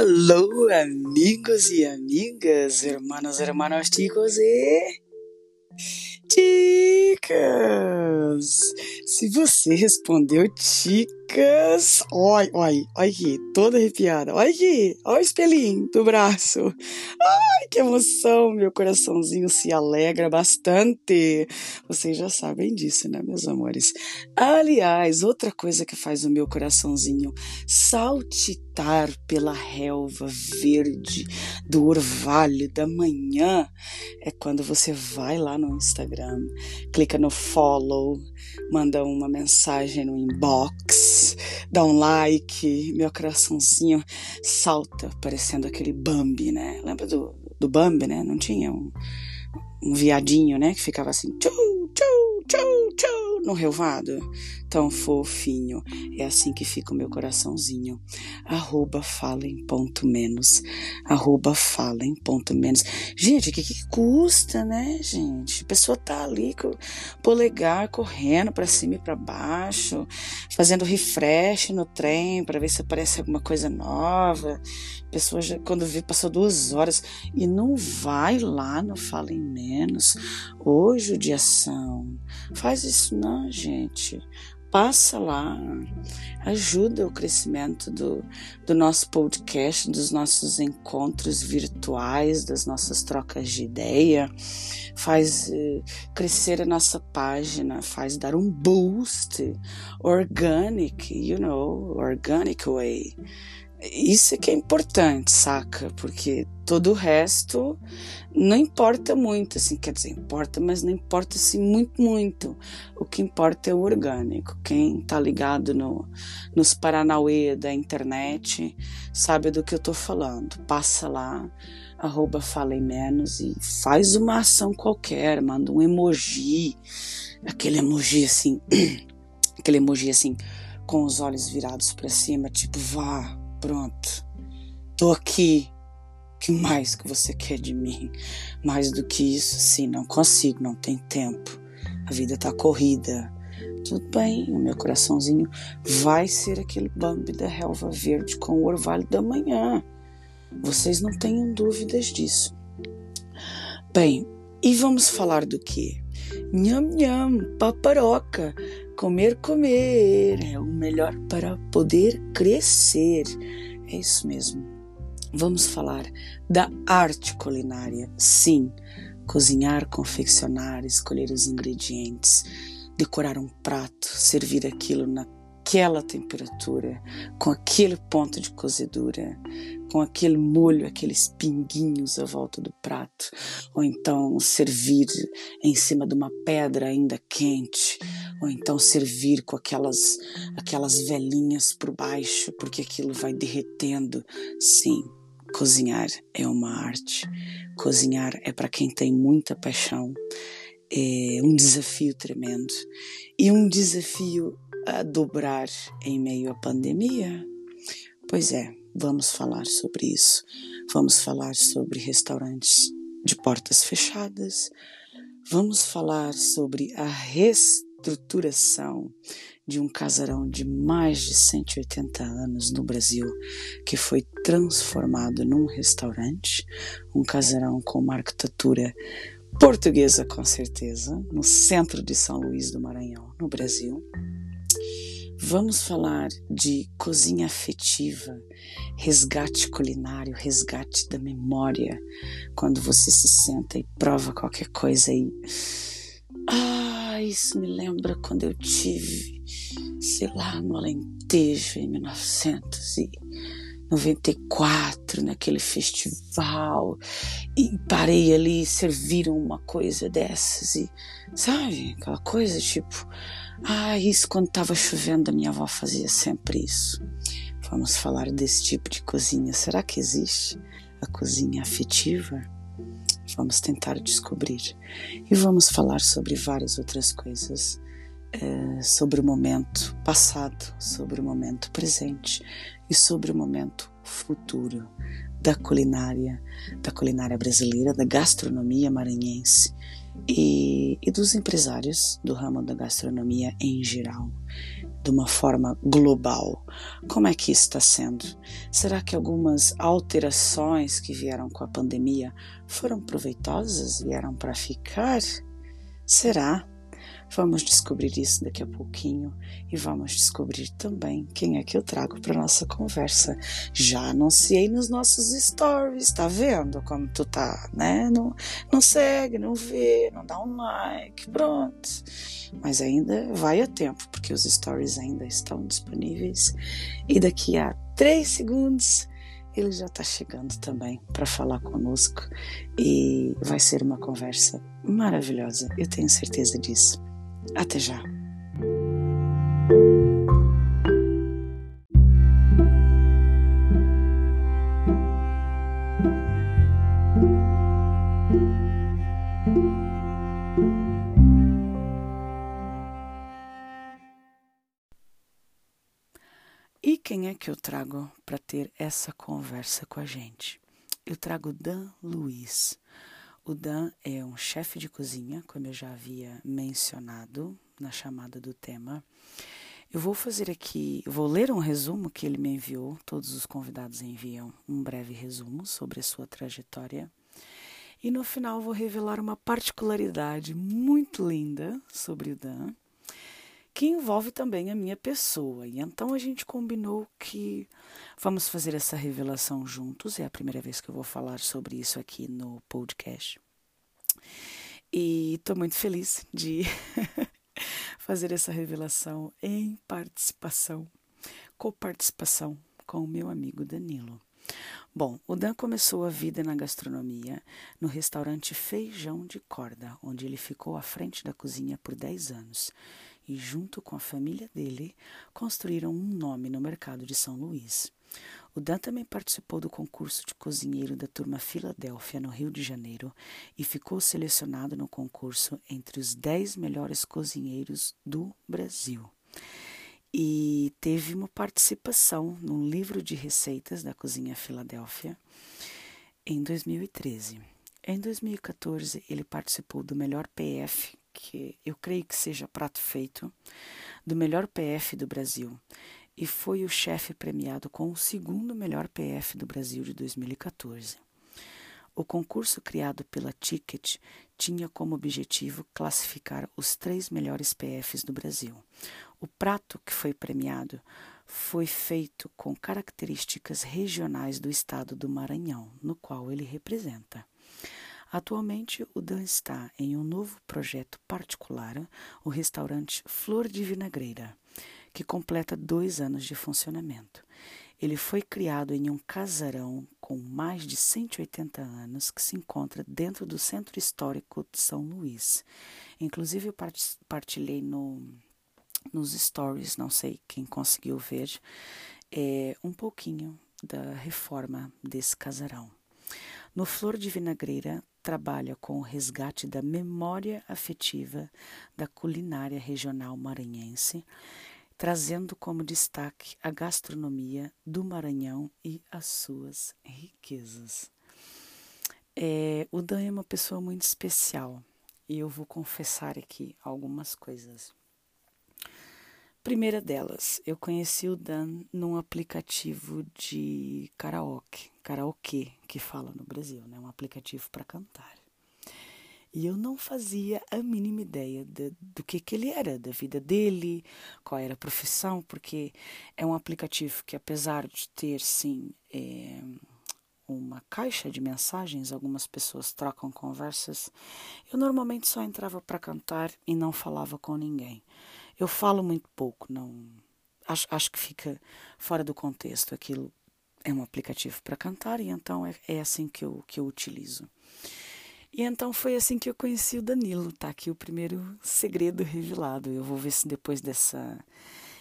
Alô, amigos e amigas, hermanos, hermanos, chicos e chicas. Se você respondeu chicas, oi, oi, oi aqui, toda arrepiada. Olha aqui, olha o espelhinho do braço. Ai, que emoção, meu coraçãozinho se alegra bastante. Vocês já sabem disso, né, meus amores? Aliás, outra coisa que faz o meu coraçãozinho saltitar pela relva verde do orvalho da manhã é quando você vai lá no Instagram, clica no follow, manda uma mensagem no inbox, dá um like, meu coraçãozinho salta, parecendo aquele Bambi, né? Lembra do, do Bambi, né? Não tinha um, um viadinho, né? Que ficava assim, tchau, tchau, tchau, tchau, no relvado tão fofinho. É assim que fica o meu coraçãozinho. Arroba falem ponto menos. Arroba falem ponto menos. Gente, o que, que custa, né, gente? A pessoa tá ali com o polegar correndo para cima e para baixo, fazendo refresh no trem para ver se aparece alguma coisa nova. A pessoa já, quando vê, passou duas horas e não vai lá no Falem Menos. Hoje o dia são. Faz isso não, gente. Passa lá, ajuda o crescimento do, do nosso podcast, dos nossos encontros virtuais, das nossas trocas de ideia, faz uh, crescer a nossa página, faz dar um boost. Organic, you know, organic way. Isso é que é importante, saca? Porque todo o resto não importa muito, assim, quer dizer, importa, mas não importa assim muito, muito. O que importa é o orgânico. Quem tá ligado no, nos Paranauê da internet sabe do que eu tô falando. Passa lá, arroba Falei Menos e faz uma ação qualquer, manda um emoji, aquele emoji assim, aquele emoji assim, com os olhos virados para cima, tipo, vá, Pronto. Tô aqui. que mais que você quer de mim? Mais do que isso, sim, não consigo, não tem tempo. A vida tá corrida. Tudo bem, o meu coraçãozinho vai ser aquele Bambi da relva verde com o orvalho da manhã. Vocês não tenham dúvidas disso. Bem, e vamos falar do que? Nham nham, paparoca, Comer, comer é o melhor para poder crescer. É isso mesmo. Vamos falar da arte culinária. Sim, cozinhar, confeccionar, escolher os ingredientes, decorar um prato, servir aquilo naquela temperatura, com aquele ponto de cozedura, com aquele molho, aqueles pinguinhos à volta do prato, ou então servir em cima de uma pedra ainda quente, ou então servir com aquelas aquelas velinhas por baixo, porque aquilo vai derretendo. Sim, cozinhar é uma arte. Cozinhar é para quem tem muita paixão. É um desafio tremendo e um desafio a dobrar em meio à pandemia. Pois é, vamos falar sobre isso. Vamos falar sobre restaurantes de portas fechadas. Vamos falar sobre a restauração estruturação de um casarão de mais de 180 anos no Brasil, que foi transformado num restaurante, um casarão com uma arquitetura portuguesa com certeza, no centro de São Luís do Maranhão, no Brasil. Vamos falar de cozinha afetiva, resgate culinário, resgate da memória, quando você se senta e prova qualquer coisa aí. Ah, isso me lembra quando eu tive, sei lá, no Alentejo em 1994, naquele festival, e parei ali e serviram uma coisa dessas, e sabe, aquela coisa tipo, ah, isso quando estava chovendo, a minha avó fazia sempre isso. Vamos falar desse tipo de cozinha. Será que existe a cozinha afetiva? Vamos tentar descobrir. E vamos falar sobre várias outras coisas. É, sobre o momento passado, sobre o momento presente e sobre o momento futuro da culinária, da culinária brasileira, da gastronomia maranhense e, e dos empresários do ramo da gastronomia em geral. de uma forma global. Como é que isso está sendo? Será que algumas alterações que vieram com a pandemia foram proveitosas, vieram para ficar? Será? Vamos descobrir isso daqui a pouquinho e vamos descobrir também quem é que eu trago para nossa conversa. Já anunciei nos nossos stories, tá vendo como tu tá, né? Não, não segue, não vê, não dá um like, pronto. Mas ainda vai a tempo, porque os stories ainda estão disponíveis e daqui a três segundos ele já está chegando também para falar conosco e vai ser uma conversa maravilhosa, eu tenho certeza disso. Até já! E quem é que eu trago para ter essa conversa com a gente? Eu trago Dan Luiz. O Dan é um chefe de cozinha, como eu já havia mencionado na chamada do tema. Eu vou fazer aqui, vou ler um resumo que ele me enviou. Todos os convidados enviam um breve resumo sobre a sua trajetória. E no final vou revelar uma particularidade muito linda sobre o Dan, que envolve também a minha pessoa. E então a gente combinou que vamos fazer essa revelação juntos. É a primeira vez que eu vou falar sobre isso aqui no podcast. E estou muito feliz de fazer essa revelação em participação, coparticipação com o meu amigo Danilo. Bom, o Dan começou a vida na gastronomia no restaurante Feijão de Corda, onde ele ficou à frente da cozinha por 10 anos e, junto com a família dele, construíram um nome no mercado de São Luís. O Dan também participou do concurso de cozinheiro da turma Filadélfia, no Rio de Janeiro, e ficou selecionado no concurso entre os 10 melhores cozinheiros do Brasil. E teve uma participação num livro de receitas da Cozinha Filadélfia em 2013. Em 2014, ele participou do melhor PF que eu creio que seja prato feito, do melhor PF do Brasil e foi o chefe premiado com o segundo melhor PF do Brasil de 2014. O concurso criado pela Ticket tinha como objetivo classificar os três melhores PFs do Brasil. O prato que foi premiado foi feito com características regionais do estado do Maranhão, no qual ele representa. Atualmente, o Dan está em um novo projeto particular, o restaurante Flor de Vinagreira, que completa dois anos de funcionamento. Ele foi criado em um casarão com mais de 180 anos que se encontra dentro do Centro Histórico de São Luís. Inclusive, eu partilhei no, nos stories, não sei quem conseguiu ver, é, um pouquinho da reforma desse casarão. No Flor de Vinagreira, trabalha com o resgate da memória afetiva da culinária regional maranhense, trazendo como destaque a gastronomia do Maranhão e as suas riquezas. É, o Dan é uma pessoa muito especial e eu vou confessar aqui algumas coisas. Primeira delas, eu conheci o Dan num aplicativo de karaoke, karaokê que fala no Brasil, né? Um aplicativo para cantar. E eu não fazia a mínima ideia de, do que, que ele era, da vida dele, qual era a profissão, porque é um aplicativo que, apesar de ter, sim, é, uma caixa de mensagens, algumas pessoas trocam conversas, eu normalmente só entrava para cantar e não falava com ninguém. Eu falo muito pouco, não acho, acho que fica fora do contexto. Aquilo é um aplicativo para cantar e então é, é assim que eu, que eu utilizo. E então foi assim que eu conheci o Danilo, tá aqui o primeiro segredo revelado. Eu vou ver se depois dessa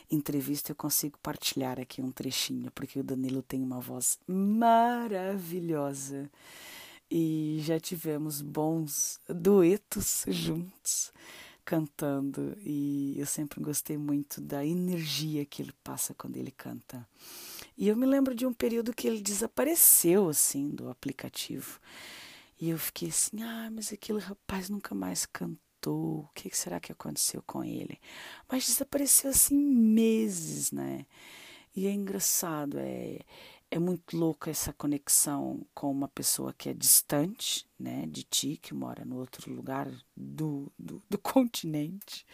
entrevista eu consigo partilhar aqui um trechinho, porque o Danilo tem uma voz maravilhosa e já tivemos bons duetos juntos cantando e eu sempre gostei muito da energia que ele passa quando ele canta. E eu me lembro de um período que ele desapareceu assim do aplicativo. E eu fiquei assim: "Ah, mas aquele rapaz nunca mais cantou o que será que aconteceu com ele? Mas desapareceu assim meses, né? E é engraçado, é, é muito louco essa conexão com uma pessoa que é distante, né, de ti, que mora no outro lugar do, do, do continente.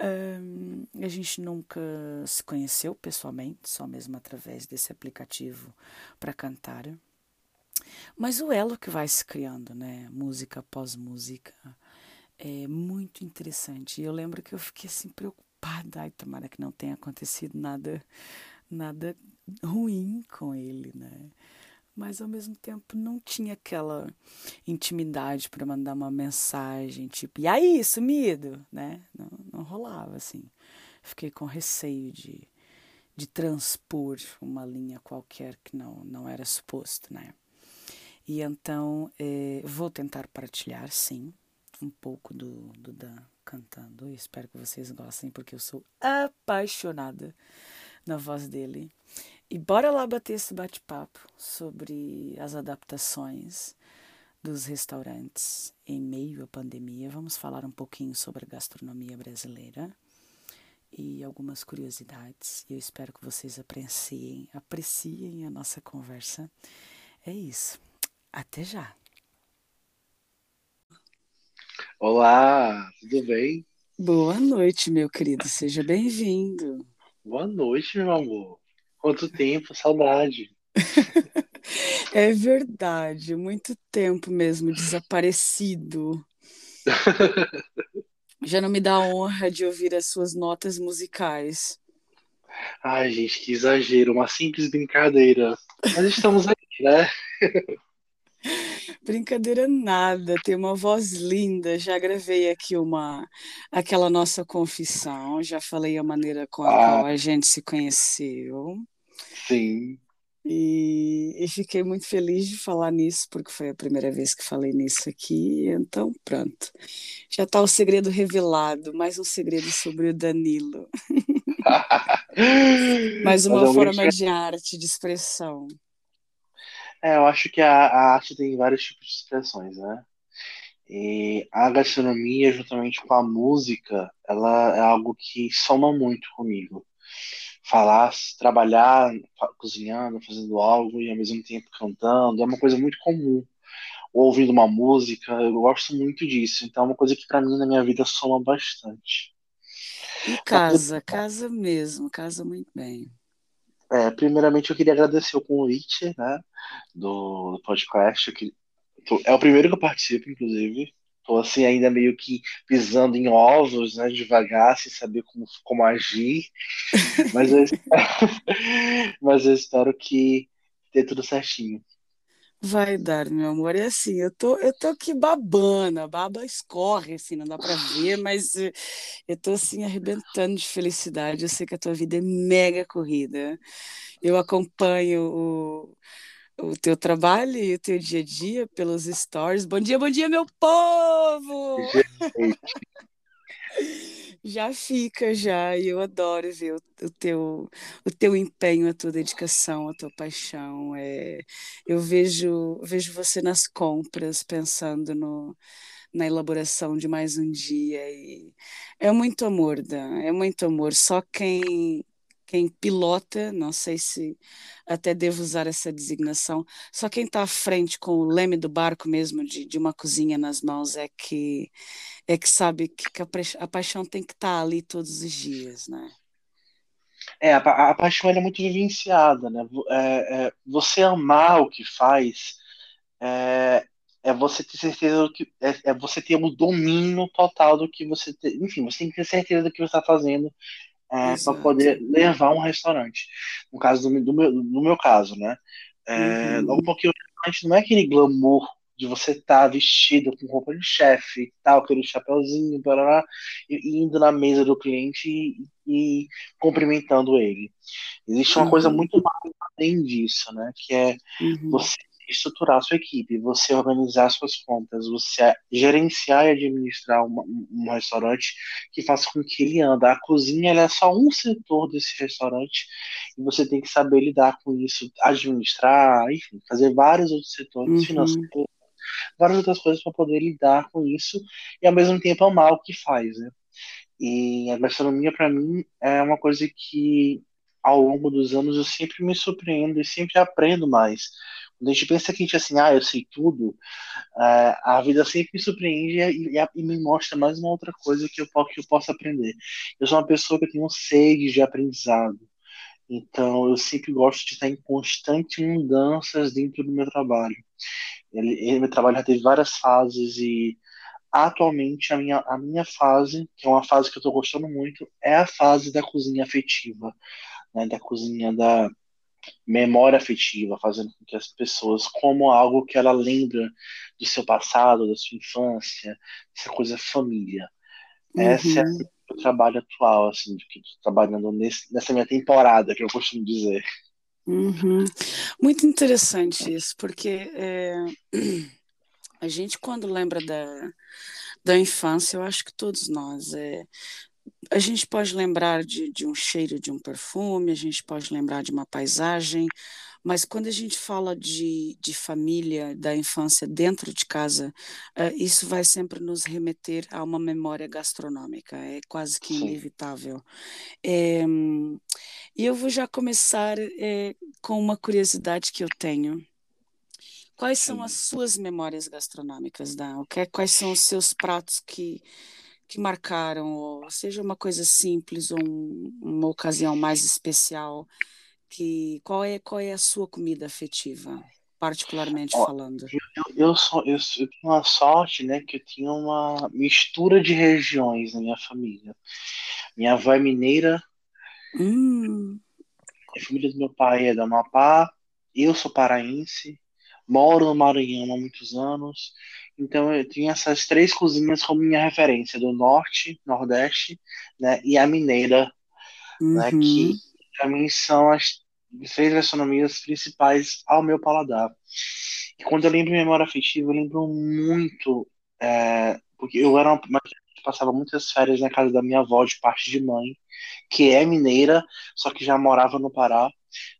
Um, a gente nunca se conheceu pessoalmente, só mesmo através desse aplicativo para cantar. Mas o elo que vai se criando, né, música após música, é muito interessante. E eu lembro que eu fiquei assim preocupada, ai, tomara que não tenha acontecido nada nada ruim com ele, né? Mas ao mesmo tempo não tinha aquela intimidade para mandar uma mensagem tipo, e aí, sumido, né? Não, não rolava assim. Fiquei com receio de, de transpor uma linha qualquer que não, não era suposto, né? E então eh, vou tentar partilhar, sim, um pouco do, do Dan cantando. Espero que vocês gostem, porque eu sou apaixonada na voz dele. E bora lá bater esse bate-papo sobre as adaptações dos restaurantes em meio à pandemia. Vamos falar um pouquinho sobre a gastronomia brasileira e algumas curiosidades. Eu espero que vocês apreciem, apreciem a nossa conversa. É isso. Até já. Olá, tudo bem? Boa noite, meu querido. Seja bem-vindo. Boa noite, meu amor. Quanto tempo, saudade. É verdade, muito tempo mesmo desaparecido. Já não me dá honra de ouvir as suas notas musicais. Ai, gente, que exagero, uma simples brincadeira. Mas estamos aqui, né? Brincadeira nada, tem uma voz linda. Já gravei aqui uma aquela nossa confissão, já falei a maneira com a Ah, qual a gente se conheceu. Sim. E, e fiquei muito feliz de falar nisso, porque foi a primeira vez que falei nisso aqui. Então, pronto. Já está o segredo revelado, mais um segredo sobre o Danilo. Mais uma forma de arte, de expressão. É, eu acho que a, a arte tem vários tipos de expressões, né? E a gastronomia, juntamente com a música, ela é algo que soma muito comigo. Falar, trabalhar, cozinhando, fazendo algo e ao mesmo tempo cantando, é uma coisa muito comum. Ou ouvindo uma música, eu gosto muito disso. Então é uma coisa que para mim na minha vida soma bastante. E Mas, casa, casa mesmo, casa muito bem. é, primeiramente eu queria agradecer o convite, né, do, do podcast. Que- é o primeiro que eu participo, inclusive. Tô assim ainda meio que pisando em ovos, né, devagar, sem saber como, como agir. Mas eu, mas eu espero que dê tudo certinho. Vai dar, meu amor. É assim, eu tô, eu tô aqui babando, a baba escorre, assim, não dá pra ver, mas eh, eu tô assim arrebentando de felicidade. Eu sei que a tua vida é mega corrida. Eu acompanho o, o teu trabalho e o teu dia a dia pelos stories. Bom dia, bom dia, meu povo! Já fica, já, e eu adoro ver o, o teu, o teu empenho, a tua dedicação, a tua paixão. É, eu vejo, vejo você nas compras, pensando no, na elaboração de mais um dia. E é muito amor, Dan, é muito amor. Só quem, quem pilota, não sei se até devo usar essa designação, só quem está à frente com o leme do barco mesmo, de, de uma cozinha nas mãos, é que é que sabe que, a, pa- a paixão tem que estar ali todos os dias, né? É, a, a paixão é muito vivenciada, né? É- é, você amar o que faz é, é você ter certeza do que é, é você ter o domínio total do que você te- enfim, você tem que ter certeza do que você está fazendo é, para poder levar um restaurante. No caso do, meu- do meu, no meu caso, né? É, logo Uhum, porque o restaurante não é aquele glamour de você estar vestido com roupa de chefe tal, aquele chapeuzinho, parará, e, indo na mesa do cliente e, e cumprimentando ele. Existe uma coisa uhum, muito mais além disso, né? Que é uhum, você estruturar a sua equipe, você organizar suas contas, você gerenciar e administrar uma- um, restaurante que faça com que ele ande. A cozinha é só um setor desse restaurante e você tem que saber lidar com isso, administrar, enfim, fazer vários outros setores uhum. financeiros. várias outras coisas para poder lidar com isso e ao mesmo tempo amar o que faz, né? E a gastronomia para mim é uma coisa que ao longo dos anos eu sempre me surpreendo e sempre aprendo mais. Quando a gente pensa que a gente assim, ah, eu sei tudo, é, a vida sempre me surpreende e, me mostra mais uma outra coisa que eu, que eu posso aprender. Eu sou uma pessoa que tem um sede de aprendizado. Então, eu sempre gosto de estar em constantes mudanças dentro do meu trabalho. Ele, ele, meu trabalho já teve várias fases e atualmente a minha, a minha fase, que é uma fase que eu estou gostando muito, é a fase da cozinha afetiva, né, da cozinha da memória afetiva, fazendo com que as pessoas como algo que ela lembra do seu passado, da sua infância, essa coisa família. Uhum. Essa é o trabalho atual, assim, que estou trabalhando nesse, nessa minha temporada, que eu costumo dizer. Uhum. Muito interessante isso, porque é, a gente, quando lembra da, da infância, eu acho que todos nós, é, a gente pode lembrar de, de um cheiro de um perfume, a gente pode lembrar de uma paisagem, mas quando a gente fala de, de família, da infância dentro de casa, uh, isso vai sempre nos remeter a uma memória gastronômica, é quase que inevitável. É, e eu vou já começar é, com uma curiosidade que eu tenho. Quais são as suas memórias gastronômicas, Dan? Quais são os seus pratos que, que marcaram, seja uma coisa simples ou um, uma ocasião mais especial que qual é qual é a sua comida afetiva, particularmente Ó, falando? Eu, eu, sou, eu, eu tenho uma sorte, né, que eu tinha uma mistura de regiões na minha família. Minha avó é mineira. Hum. A família do meu pai é da Amapá. Eu sou paraense. Moro no Maranhão há muitos anos. Então eu tinha essas três cozinhas como minha referência, do norte, nordeste, né, e a mineira, uhum. né, que para mim são as três gastronomias principais ao meu paladar. E quando eu lembro de memória afetiva, eu lembro muito, é, porque eu era uma, passava muitas férias na casa da minha avó de parte de mãe, que é mineira, só que já morava no Pará,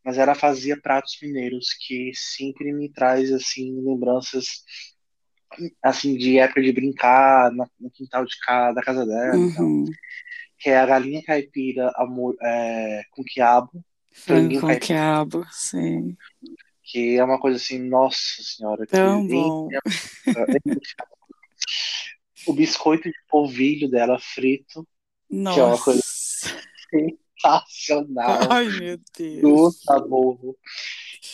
mas ela fazia pratos mineiros que sempre me traz assim lembranças assim de época de brincar no quintal de casa, da casa dela, uhum. então, que é a galinha caipira amor, é, com quiabo, Frango com quiabo, sim. Que é uma coisa assim, nossa senhora. Tão bom. o biscoito de polvilho dela frito, nossa. que é uma coisa sensacional. Ai, meu Deus. Do sabor.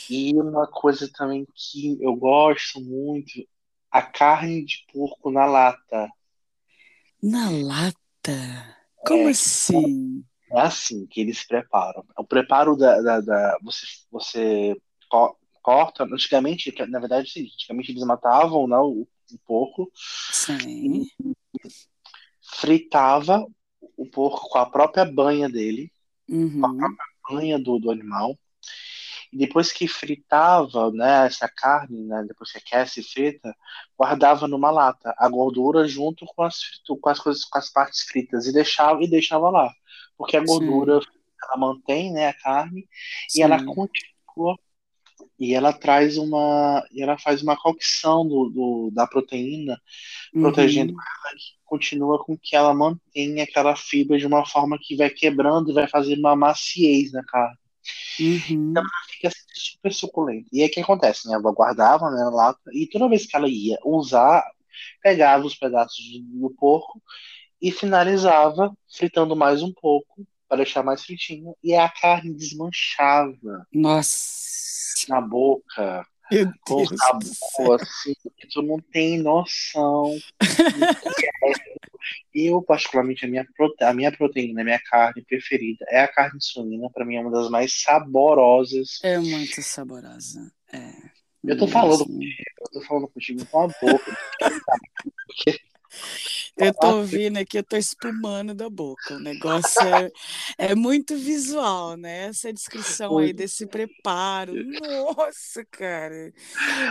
E uma coisa também que eu gosto muito, a carne de porco na lata. Na lata? Como é, assim? É assim que eles preparam. O preparo da, da, da você, você corta. Antigamente, na verdade, antigamente eles matavam né, o, o porco. Sim. Fritava o porco com a própria banha dele, uhum. com a própria banha do, do animal. E depois que fritava né, essa carne, né, depois que aquece e frita, guardava numa lata a gordura junto com as, com as coisas, com as partes fritas e deixava e deixava lá porque a gordura Sim. ela mantém né, a carne Sim. e ela continua e ela traz uma e ela faz uma cocção do, do da proteína uhum. protegendo ela continua com que ela mantenha aquela fibra de uma forma que vai quebrando e vai fazer uma maciez na carne uhum. então ela fica super suculenta e aí o que acontece né? ela guardava né, lá e toda vez que ela ia usar pegava os pedaços do porco e finalizava fritando mais um pouco para deixar mais fritinho e a carne desmanchava. Nossa. Na boca. Meu com sabor assim, que tu não tem noção. Eu, particularmente, a minha, prote... a minha proteína, a minha carne preferida é a carne suína. Para mim, é uma das mais saborosas. É muito saborosa. É. Eu tô falando eu tô falando contigo com a boca. Porque eu tô ouvindo aqui, eu tô espumando da boca. O negócio é, é muito visual, né? Essa descrição aí desse preparo. Nossa, cara.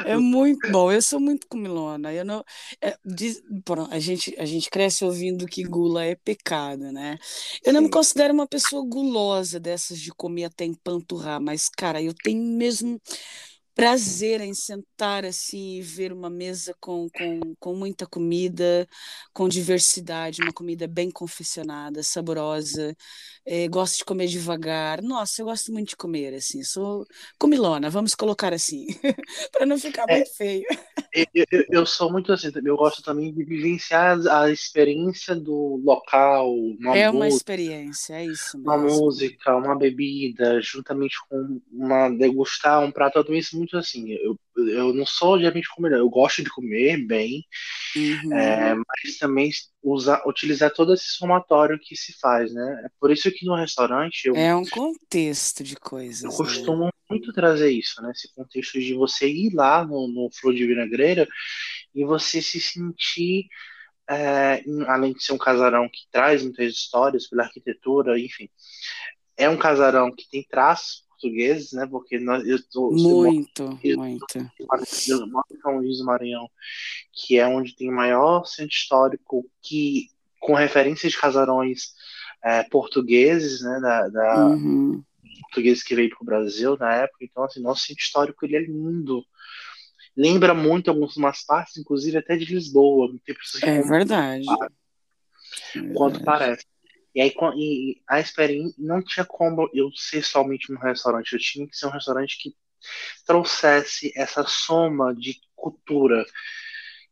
É muito bom. Eu sou muito comilona. Eu não, é, diz, a, gente, a gente cresce ouvindo que gula é pecado, né? Eu não me considero uma pessoa gulosa dessas de comer até empanturrar, mas, cara, eu tenho mesmo prazer em sentar assim e ver uma mesa com, com, com muita comida, com diversidade, uma comida bem confeccionada, saborosa. É, gosto de comer devagar. Nossa, eu gosto muito de comer, assim. Sou comilona, vamos colocar assim, para não ficar é, muito feio. Eu, eu, eu, sou muito assim, eu gosto também de vivenciar a experiência do local. Uma é uma música, experiência, é isso mesmo. Uma música, uma bebida, juntamente com uma degustar um prato, tudo isso muito muito assim. Eu, eu não sou de repente comer, eu gosto de comer bem, uhum. é, mas também usar, utilizar todo esse somatório que se faz, né? É por isso que no restaurante. Eu, é um contexto de coisas. Eu né? costumo muito trazer isso, né? Esse contexto de você ir lá no, no Flor de Vinagreira e você se sentir. É, além de ser um casarão que traz muitas histórias pela arquitetura, enfim, é um casarão que tem traços portugueses, né? Porque nós, eu tô, muito, eu, muito. Eu moro em São Luís do Maranhão, que é onde tem o maior centro histórico que com referências de casarões é, portugueses, né? Da, da uhum. portugueses que veio para o Brasil na época. Então, assim, nosso centro histórico ele é lindo. Lembra muito algumas partes, inclusive até de Lisboa. É verdade. Quanto parece. E aí e a experiência não tinha como eu ser somente um restaurante, eu tinha que ser um restaurante que trouxesse essa soma de cultura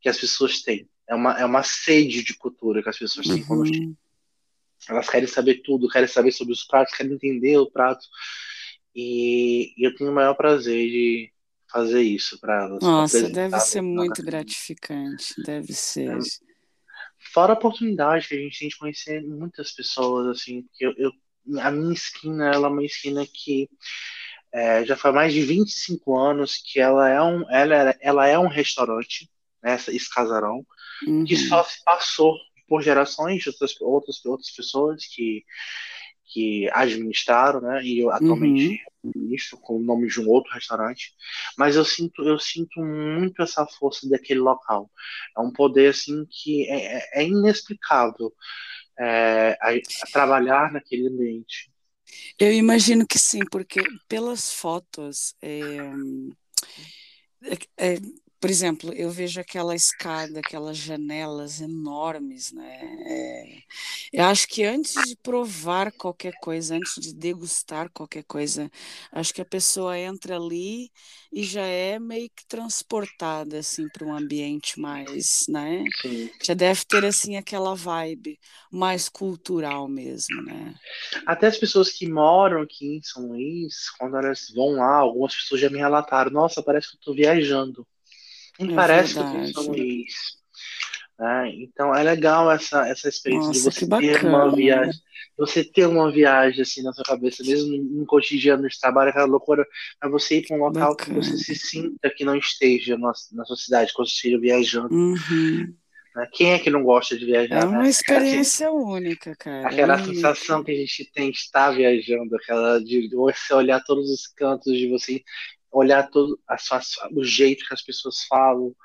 que as pessoas têm. É uma, é uma sede de cultura que as pessoas têm uhum. Elas querem saber tudo, querem saber sobre os pratos, querem entender o prato. E, e eu tenho o maior prazer de fazer isso para elas. Nossa, deve ser muito gratificante, deve ser. É, Fora a oportunidade que a gente tem de conhecer muitas pessoas, assim, porque eu, eu a minha esquina, ela é uma esquina que é, já faz mais de 25 anos que ela é um, ela, ela é um restaurante, né, esse casarão, uhum. que só se passou por gerações de outras, outras, outras pessoas que que administraram, né? E eu atualmente uhum. Ministro com o nome de um outro restaurante. Mas eu sinto, eu sinto muito essa força daquele local. É um poder assim que é, é, é inexplicável é, a, a trabalhar naquele ambiente. Eu imagino que sim, porque pelas fotos é, é, por exemplo, eu vejo aquela escada, aquelas janelas enormes, né? É, eu acho que antes de provar qualquer coisa, antes de degustar qualquer coisa, acho que a pessoa entra ali e já é meio que transportada assim para um ambiente mais, né? Sim. Já deve ter assim aquela vibe mais cultural mesmo, né? Até as pessoas que moram aqui em São Luís, quando elas vão lá, algumas pessoas já me relataram: "Nossa, parece que eu estou viajando". Nem é parece verdade. que eu tenho Né? Então é legal essa, essa experiência Nossa, de você ter uma viagem, você ter uma viagem assim na sua cabeça, mesmo no cotidiano de trabalho, aquela loucura, mas você ir para um local bacana. que você se sinta que não esteja na, na sua cidade, quando você esteja viajando. Uhum. Né? Quem é que não gosta de viajar? É uma né? experiência aquela, única, cara. Aquela única. sensação que a gente tem de estar viajando, aquela de você olhar todos os cantos de você olhar todo a sua, o jeito que as pessoas falam,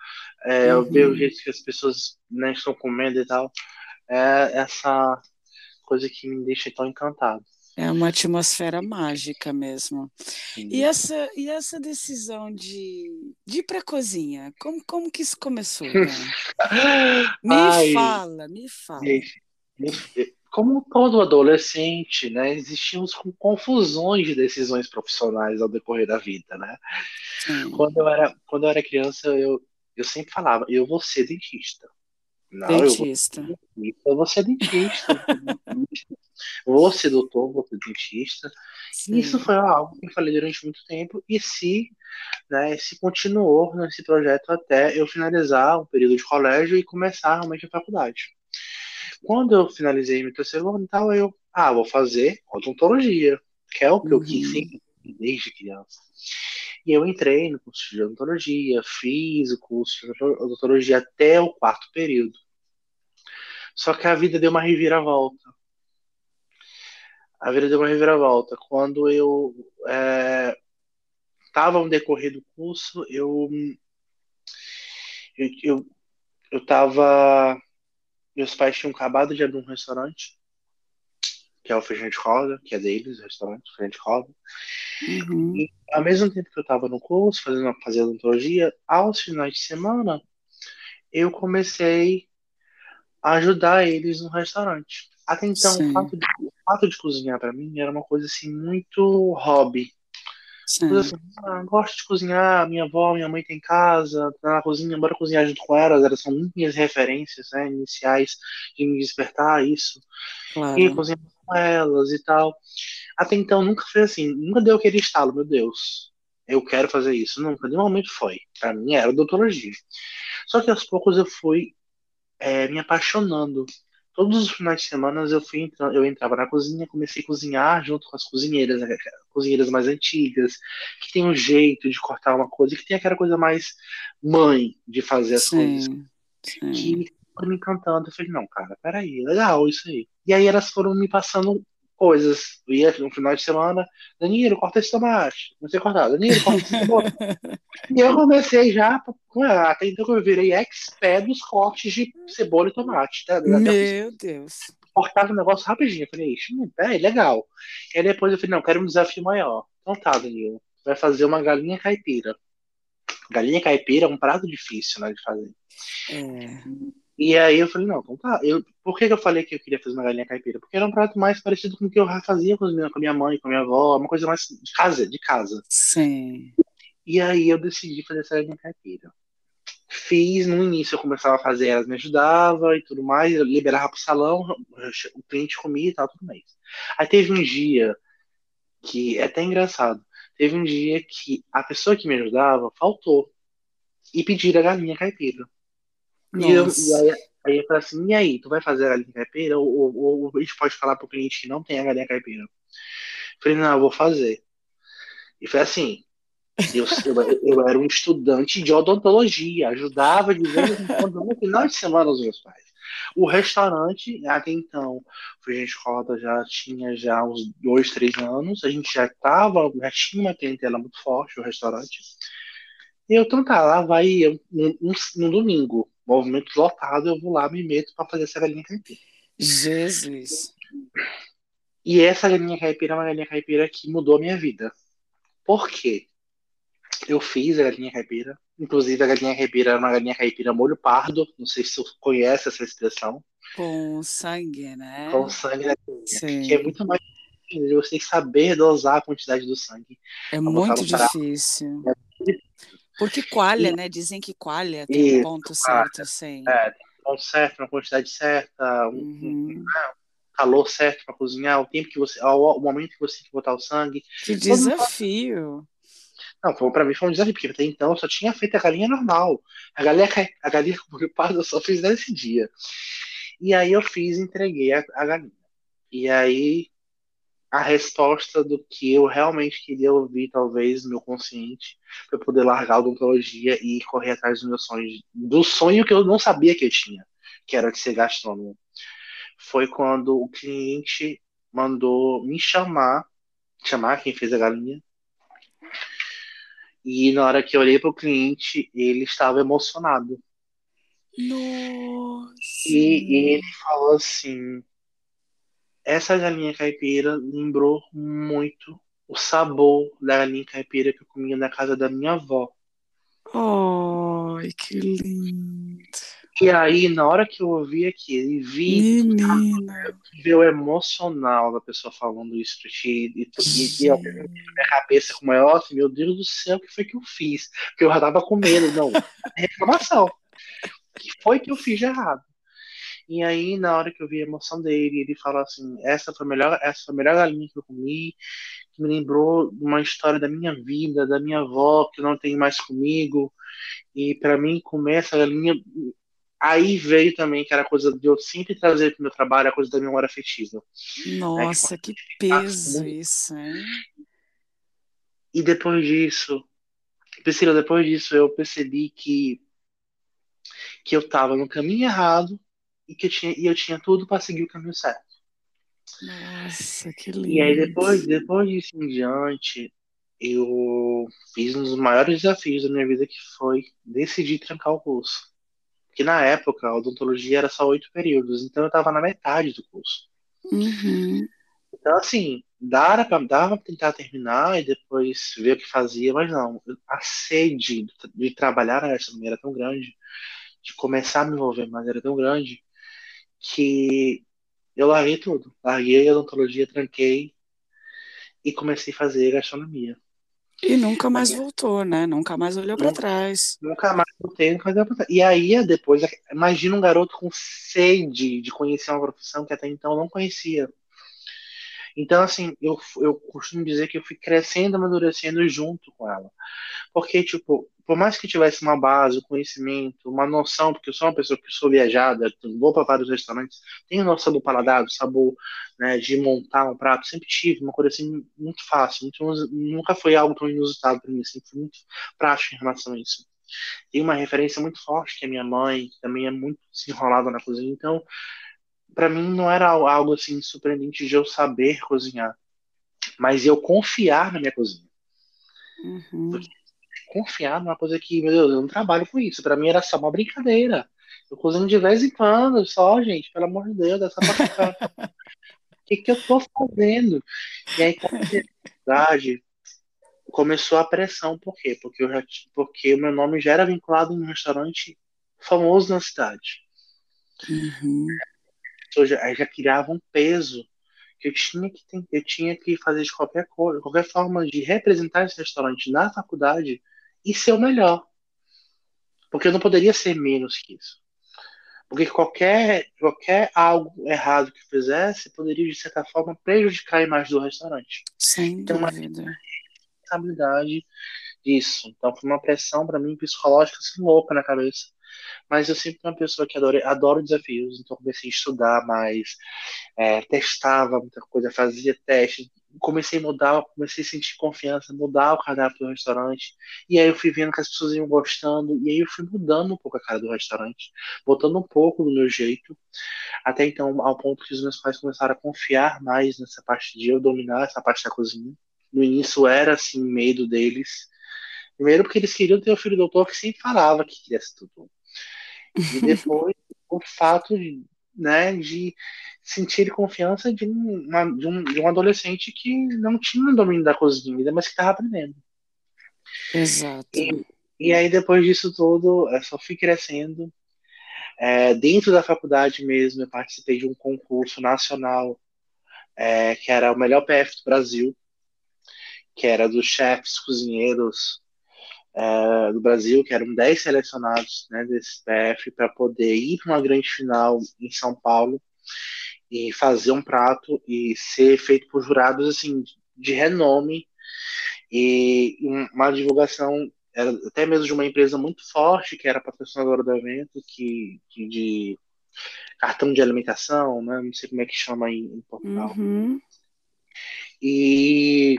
é, uhum. ver o jeito que as pessoas né, estão comendo e tal. É essa coisa que me deixa tão encantado. É uma atmosfera mágica mesmo. E essa, e essa decisão de, de ir para a cozinha, como, como que isso começou? Né? me Ai, fala, me fala. Como todo adolescente, né, existíamos com confusões de decisões profissionais ao decorrer da vida, né? Quando eu era, quando eu era criança, eu, eu sempre falava, eu vou ser dentista. Não, dentista. Eu vou, eu vou ser dentista. vou ser doutor, vou ser dentista. Sim. Isso foi algo que eu falei durante muito tempo e se, né, se continuou nesse projeto até eu finalizar o período de colégio e começar realmente a faculdade. Quando eu finalizei meu terceiro ano, tal, eu, ah, vou fazer odontologia, que é o que uhum. eu quis sempre, desde criança. E eu entrei no curso de odontologia, fiz o curso de odontologia até o quarto período. Só que a vida deu uma reviravolta. A vida deu uma reviravolta. Quando eu estava é, no decorrer do curso, eu eu eu estava meus pais tinham acabado de abrir um restaurante que é o Feijão de Roda, que é deles, o restaurante Feijão de Roda. Uhum. E ao mesmo tempo que eu estava no curso, fazendo, fazendo odontologia, aos finais de semana, eu comecei a ajudar eles no restaurante. Até então, o fato, de, o fato de cozinhar para mim era uma coisa assim muito hobby. Sim, assim, ah, gosto de cozinhar, minha avó, minha mãe tem casa, tá na cozinha, bora cozinhar junto com elas, elas são minhas referências, né, iniciais de me despertar isso, e claro. cozinhar com elas e tal. Até então nunca foi assim, nunca deu aquele estalo, meu Deus, eu quero fazer isso, nunca, nenhum momento foi. Pra mim era odontologia. Só que aos poucos eu fui é, me apaixonando. Todos os finais de semana eu fui entrando, eu entrava na cozinha, comecei a cozinhar junto com as cozinheiras, né, cozinheiras mais antigas, que tem um jeito de cortar uma coisa, que tem aquela coisa mais mãe de fazer as coisas, Sim, sim. que foram me encantando. Eu falei, não, cara, peraí, legal isso aí. E aí elas foram me passando coisas. Eu ia no final de semana, Danilo, corta esse tomate. Não sei cortar, Danilo, corta esse tomate. E eu comecei já, até então que eu virei expert dos cortes de cebola e tomate, tá? Até Meu Deus. cortava o negócio rapidinho. Eu falei, ixi, hum, peraí, legal. E aí depois eu falei, não, quero um desafio maior. Então tá, Danilo, vai fazer uma galinha caipira. Galinha caipira é um prato difícil, né, de fazer. É, E aí eu falei, não, então tá. Eu, por que, que eu falei que eu queria fazer uma galinha caipira? Porque era um prato mais parecido com o que eu fazia com, meus- com a minha mãe, com a minha avó, uma coisa mais de casa, de casa. sim. E aí eu decidi fazer essa galinha caipira. Fiz, no início eu começava a fazer, elas me ajudavam e tudo mais, eu liberava pro salão, o cliente comia e tal, tudo mais. Aí teve um dia que é até engraçado. Teve um dia que a pessoa que me ajudava faltou e pediram a galinha caipira. E, eu, e aí, aí eu falei assim, e aí, tu vai fazer a galinha caipira? Ou, ou, ou a gente pode falar pro cliente que não tem a galinha caipira? Eu falei, não, eu vou fazer. E foi assim, eu, eu, eu era um estudante de odontologia, ajudava de vez em quando no final de semana os meus pais. O restaurante, até então, foi a gente roda já tinha já uns dois, três anos, a gente já tava, já tinha uma clientela muito forte no restaurante. E eu, então tá, lá vai no, no, no domingo, movimento lotado, eu vou lá, me meto para fazer essa galinha caipira. Jesus. E essa galinha caipira é uma galinha caipira que mudou a minha vida. Por quê? Eu fiz a galinha caipira. Inclusive, a galinha caipira era uma galinha caipira molho pardo. Não sei se você conhece essa expressão. Com sangue, né? Com sangue da galinha. Sim. Que é muito mais difícil de você tem que saber dosar a quantidade do sangue. É Pra botar muito no prato. Porque coalha, né? Dizem que coalha tem um ponto coalha. certo, sim. É, tem um ponto certo, uma quantidade certa, um, um Uhum. calor certo para cozinhar, o tempo que você, o, o momento que você tem que botar o sangue. Que desafio. Não, foi, pra mim foi um desafio, porque até então eu só tinha feito a galinha normal. A galinha, a galinha com molho pardo eu só fiz nesse dia. E aí eu fiz e entreguei a, a galinha. E aí a resposta do que eu realmente queria ouvir, talvez, no meu consciente, para eu poder largar a odontologia e correr atrás dos meus sonhos, do sonho que eu não sabia que eu tinha, que era de ser gastrônomo. Foi quando o cliente mandou me chamar, chamar quem fez a galinha, e na hora que eu olhei para o cliente, ele estava emocionado. Nossa. E, e ele falou assim: essa galinha caipira lembrou muito o sabor da galinha caipira que eu comia na casa da minha avó. Ai, que lindo. E aí, na hora que eu ouvi aquilo e vi ver o emocional da pessoa falando isso pra ti, e, e, e eu, minha cabeça com maior, assim, meu Deus do céu, o que foi que eu fiz? Porque eu já tava com medo, não, reclamação. O que foi que eu fiz de errado? E aí, na hora que eu vi a emoção dele, ele falou assim: essa foi a melhor, essa foi a melhor galinha que eu comi, que me lembrou uma história da minha vida, da minha avó, que não tem mais comigo. E para mim, comer essa galinha. Aí veio também que era coisa de eu sempre trazer pro meu trabalho a coisa da memória afetiva. Nossa, que peso isso, hein? E depois disso, Priscila, depois disso eu percebi que que eu tava no caminho errado e que eu tinha, e eu tinha tudo para seguir o caminho certo. Nossa, que lindo. E aí depois, depois disso em diante, eu fiz um dos maiores desafios da minha vida que foi decidir trancar o curso. Porque na época a odontologia era só oito períodos, então eu estava na metade do curso. Uhum. Então, assim, dava pra, dava pra tentar terminar e depois ver o que fazia, mas não. A sede de trabalhar na gastronomia era tão grande, de começar a me envolver mais era tão grande, que eu larguei tudo. Larguei a odontologia, tranquei e comecei a fazer gastronomia. E nunca mais voltou, né? Nunca mais olhou para trás. Nunca mais voltei, nunca mais voltei. E aí, depois, imagina um garoto com sede de conhecer uma profissão que até então não conhecia. Então, assim, eu, eu costumo dizer que eu fui crescendo, amadurecendo junto com ela. Porque, tipo, por mais que tivesse uma base, um conhecimento, uma noção, porque eu sou uma pessoa que sou viajada, vou para vários restaurantes, tenho noção do paladar, do sabor, né, de montar um prato, sempre tive uma coisa assim muito fácil, muito, nunca foi algo tão inusitado para mim, sempre fui muito prático em relação a isso. Tem uma referência muito forte que é minha mãe, que também é muito enrolada na cozinha, então para mim não era algo assim surpreendente de eu saber cozinhar, mas eu confiar na minha cozinha. Uhum. Confiar numa coisa que, meu Deus, eu não trabalho com isso. Para mim era só uma brincadeira. Eu cozinho de vez em quando, só, gente, pelo amor de Deus, essa O que, que eu tô fazendo? E aí, com a verdade, começou a pressão. Por quê? Porque, eu já, porque o meu nome já era vinculado em um restaurante famoso na cidade. Uhum pessoas já, já criavam um peso que eu tinha que eu tinha que fazer de qualquer coisa, qualquer forma de representar esse restaurante na faculdade e ser o melhor. Porque eu não poderia ser menos que isso. Porque qualquer, qualquer algo errado que fizesse poderia, de certa forma, prejudicar a imagem do restaurante. Sem então, dúvida. Uma responsabilidade disso. Então, foi uma pressão para mim psicológica assim, louca na cabeça. Mas eu sempre fui uma pessoa que adoro, adoro desafios, então comecei a estudar mais, é, testava muita coisa, fazia testes, comecei a mudar, comecei a sentir confiança, mudar o cardápio do restaurante, e aí eu fui vendo que as pessoas iam gostando, e aí eu fui mudando um pouco a cara do restaurante, botando um pouco do meu jeito, até então ao ponto que os meus pais começaram a confiar mais nessa parte de eu dominar essa parte da cozinha. No início era assim, medo deles, Primeiro porque eles queriam ter o filho doutor que sempre falava que queria ser doutor. E depois o fato de, né, de sentir confiança de, uma, de, um, de um adolescente que não tinha o domínio da cozinha, mas que estava aprendendo. Exato. E, e, aí depois disso tudo, eu só fui crescendo. É, dentro da faculdade mesmo, eu participei de um concurso nacional é, que era o melhor PF do Brasil, que era dos chefes cozinheiros é, do Brasil, que eram 10 selecionados né, desse PF para poder ir para uma grande final em São Paulo e fazer um prato e ser feito por jurados assim de renome e uma divulgação até mesmo de uma empresa muito forte que era patrocinadora do evento que, que de cartão de alimentação, né? Não sei como é que chama em, em Portugal. Uhum. E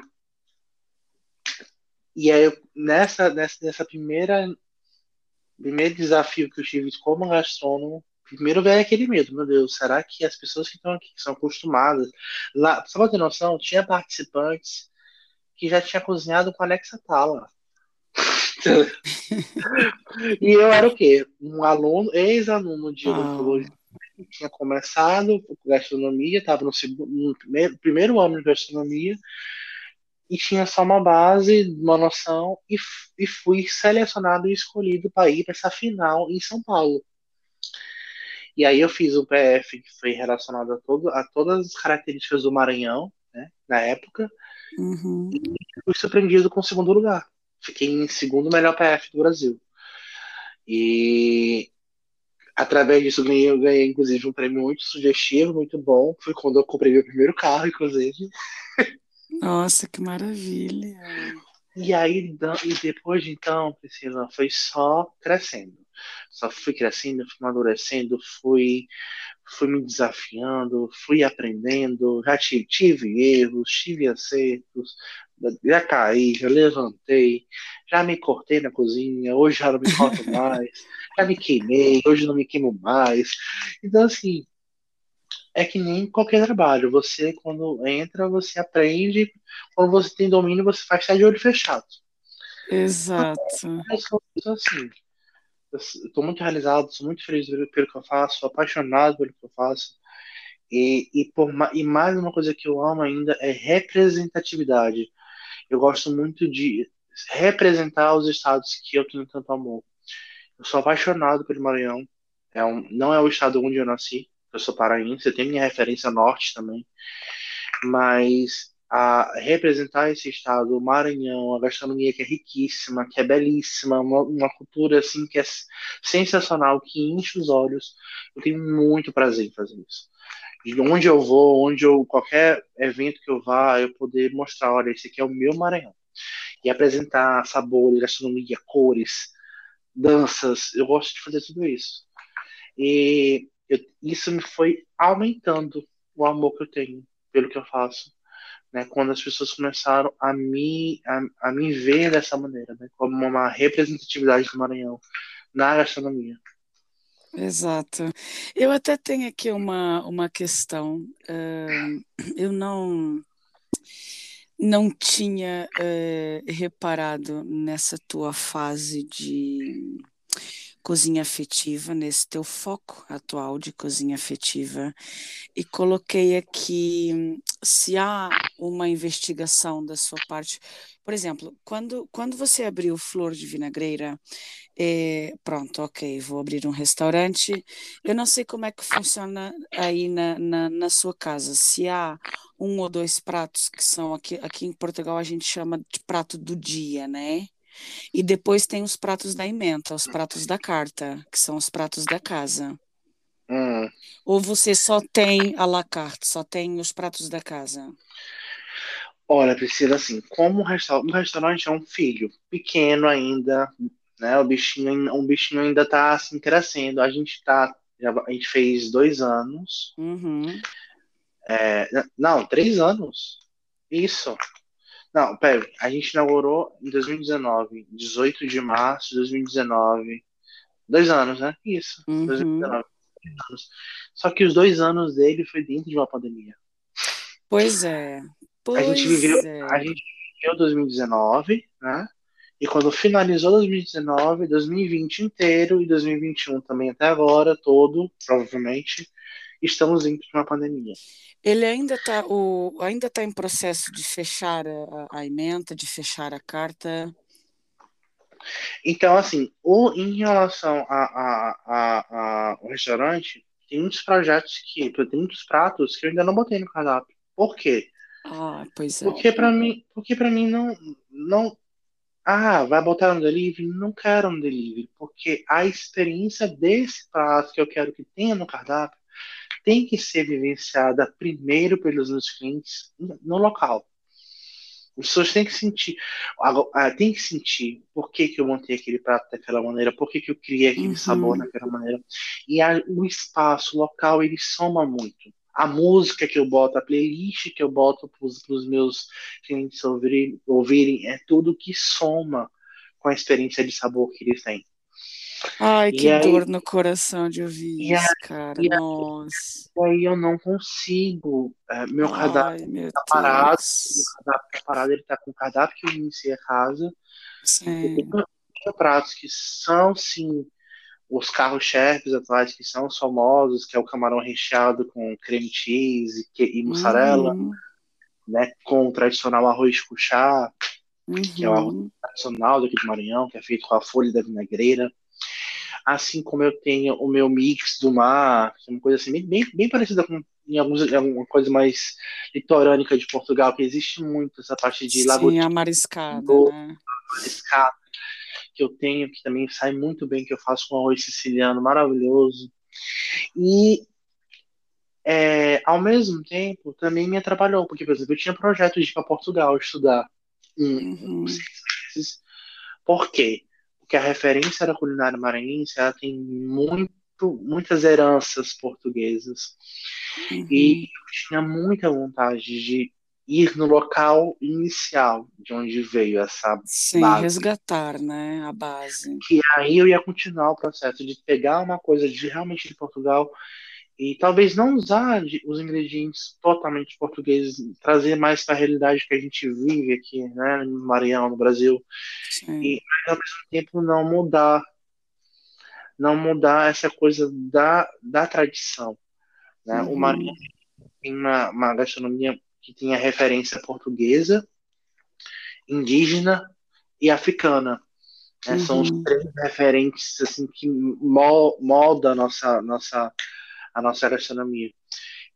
e aí, nessa, nessa, nessa primeira primeiro desafio que eu tive como gastrônomo, primeiro veio aquele medo, meu Deus, será que as pessoas que estão aqui que são acostumadas, lá, só pra ter noção, tinha participantes que já tinha cozinhado com Alexa Tala. e eu era o quê? Um aluno, ex-aluno de odontologia, que tinha começado com gastronomia, estava no, segundo, no primeiro, primeiro ano de gastronomia, e tinha só uma base, uma noção, e, e fui selecionado e escolhido para ir para essa final em São Paulo. E aí eu fiz um PF que foi relacionado a, todo, a todas as características do Maranhão, né, na época, uhum. e fui surpreendido com o segundo lugar. Fiquei em segundo melhor PF do Brasil. E através disso ganhei, eu ganhei inclusive um prêmio muito sugestivo, muito bom. Foi quando eu comprei meu primeiro carro, inclusive. Nossa, que maravilha. E aí, e depois de então, Priscila, foi só crescendo. Só fui crescendo, fui amadurecendo, fui, fui me desafiando, fui aprendendo. Já tive, tive erros, tive acertos, já caí, já levantei, já me cortei na cozinha, hoje já não me corto mais, já me queimei, hoje não me queimo mais. Então, assim, é que nem qualquer trabalho. Você, quando entra, você aprende. Quando você tem domínio, você faz até de olho fechado. Exato. Eu sou assim. Estou muito realizado, sou muito feliz pelo que eu faço, sou apaixonado pelo que eu faço. E, e, por, e mais uma coisa que eu amo ainda é representatividade. Eu gosto muito de representar os estados que eu tenho tanto amor. Eu sou apaixonado pelo Maranhão. É um, não é o estado onde eu nasci. Eu sou paraense. Eu tenho minha referência norte também. Mas a representar esse estado, o Maranhão, a gastronomia que é riquíssima, que é belíssima, uma, uma, cultura assim que é sensacional, que enche os olhos. Eu tenho muito prazer em fazer isso. De onde eu vou, onde eu qualquer evento que eu vá, eu poder mostrar, olha, esse aqui é o meu Maranhão. E apresentar sabores, gastronomia, cores, danças, eu gosto de fazer tudo isso. E eu, isso me foi aumentando o amor que eu tenho pelo que eu faço né, quando as pessoas começaram a me, a, a me ver dessa maneira, né, como uma representatividade do Maranhão na gastronomia. Exato. Eu até tenho aqui uma, uma questão. Uh, eu não não tinha uh, reparado nessa tua fase de cozinha afetiva, nesse teu foco atual de cozinha afetiva, e coloquei aqui se há uma investigação da sua parte. Por exemplo, quando, quando você abriu Flor de Vinagreira, é, pronto, ok, vou abrir um restaurante. Eu não sei como é que funciona aí na, na, na, sua casa. Se há um ou dois pratos que são aqui, aqui em Portugal a gente chama de prato do dia, né? E depois tem os pratos da emenda, os pratos da carta, que são os pratos da casa. Hum. Ou você só tem a la carte, só tem os pratos da casa? Olha, Priscila, assim, como um restaurante, um restaurante é um filho pequeno ainda, né? O bichinho, um bichinho ainda está se crescendo. A gente tá, a gente fez dois anos. Uhum. É, não, três anos. Isso. Não, pera, a gente inaugurou em 2019, 18 de março de 2019. Dois anos, né? Isso, uhum. 2019. Anos. Só que os dois anos dele foi dentro de uma pandemia. Pois é. Pois a gente viveu, é. a gente viveu 2019, né? E quando finalizou 2019, 2020 inteiro e 2021 também até agora, todo, provavelmente, estamos dentro de uma pandemia. Ele ainda está ainda tá em processo de fechar a, a emenda, de fechar a carta. Então, assim, o, em relação a, a, a, a, ao restaurante, tem muitos projetos que, tem muitos pratos que eu ainda não botei no cardápio. Por quê? Ah, pois é. Porque para mim, porque para mim não, não, ah, vai botar no delivery? Não quero no delivery, porque a experiência desse prato que eu quero que tenha no cardápio tem que ser vivenciada primeiro pelos meus clientes no local. As pessoas têm que sentir, ah, tem que sentir por que, que eu montei aquele prato daquela maneira, por que, que eu criei aquele uhum. sabor daquela maneira. E a, o espaço, o local, ele soma muito. A música que eu boto, a playlist que eu boto para os meus clientes ouvirem, ouvirem, é tudo que soma com a experiência de sabor que eles têm. Ai, que aí, dor no coração de ouvir isso, aí, cara. E Nossa. E aí eu não consigo. É, meu Ai, cardápio meu tá parado. Meu cardápio tá parado, ele tá com o cardápio que eu iniciei a casa. Sim. Tem pratos que são, sim, os carros-chefes atuais que são famosos, que é o camarão recheado com creme cheese e, e mussarela, uhum. né, com o tradicional arroz cuchá, uhum. que é o arroz tradicional daqui de Maranhão, que é feito com a folha da vinagreira assim como eu tenho o meu mix do mar, é uma coisa assim, bem, bem parecida com em alguns, alguma coisa mais litorânica de Portugal, que existe muito essa parte de lago. Sim, a mariscada, né? mariscada, que eu tenho, que também sai muito bem, que eu faço com arroz siciliano maravilhoso. E é, ao mesmo tempo também me atrapalhou, porque, por exemplo, eu tinha projeto de ir para Portugal estudar um, uhum. seis meses. Por quê? Que a referência da culinária maranhense ela tem muito, muitas heranças portuguesas. Uhum. E eu tinha muita vontade de ir no local inicial de onde veio essa Sim, base. resgatar, né, a base. E aí eu ia continuar o processo de pegar uma coisa de realmente de Portugal e talvez não usar os ingredientes totalmente portugueses, trazer mais para a realidade que a gente vive aqui, né, no Maranhão, no Brasil, Sim. e ao mesmo tempo não mudar, não mudar essa coisa da, da tradição, né? Uhum. O Maranhão em uma, uma gastronomia que tinha referência portuguesa, indígena e africana. Né? Uhum. São os uhum. três referentes assim que molda a nossa, nossa, a nossa gastronomia.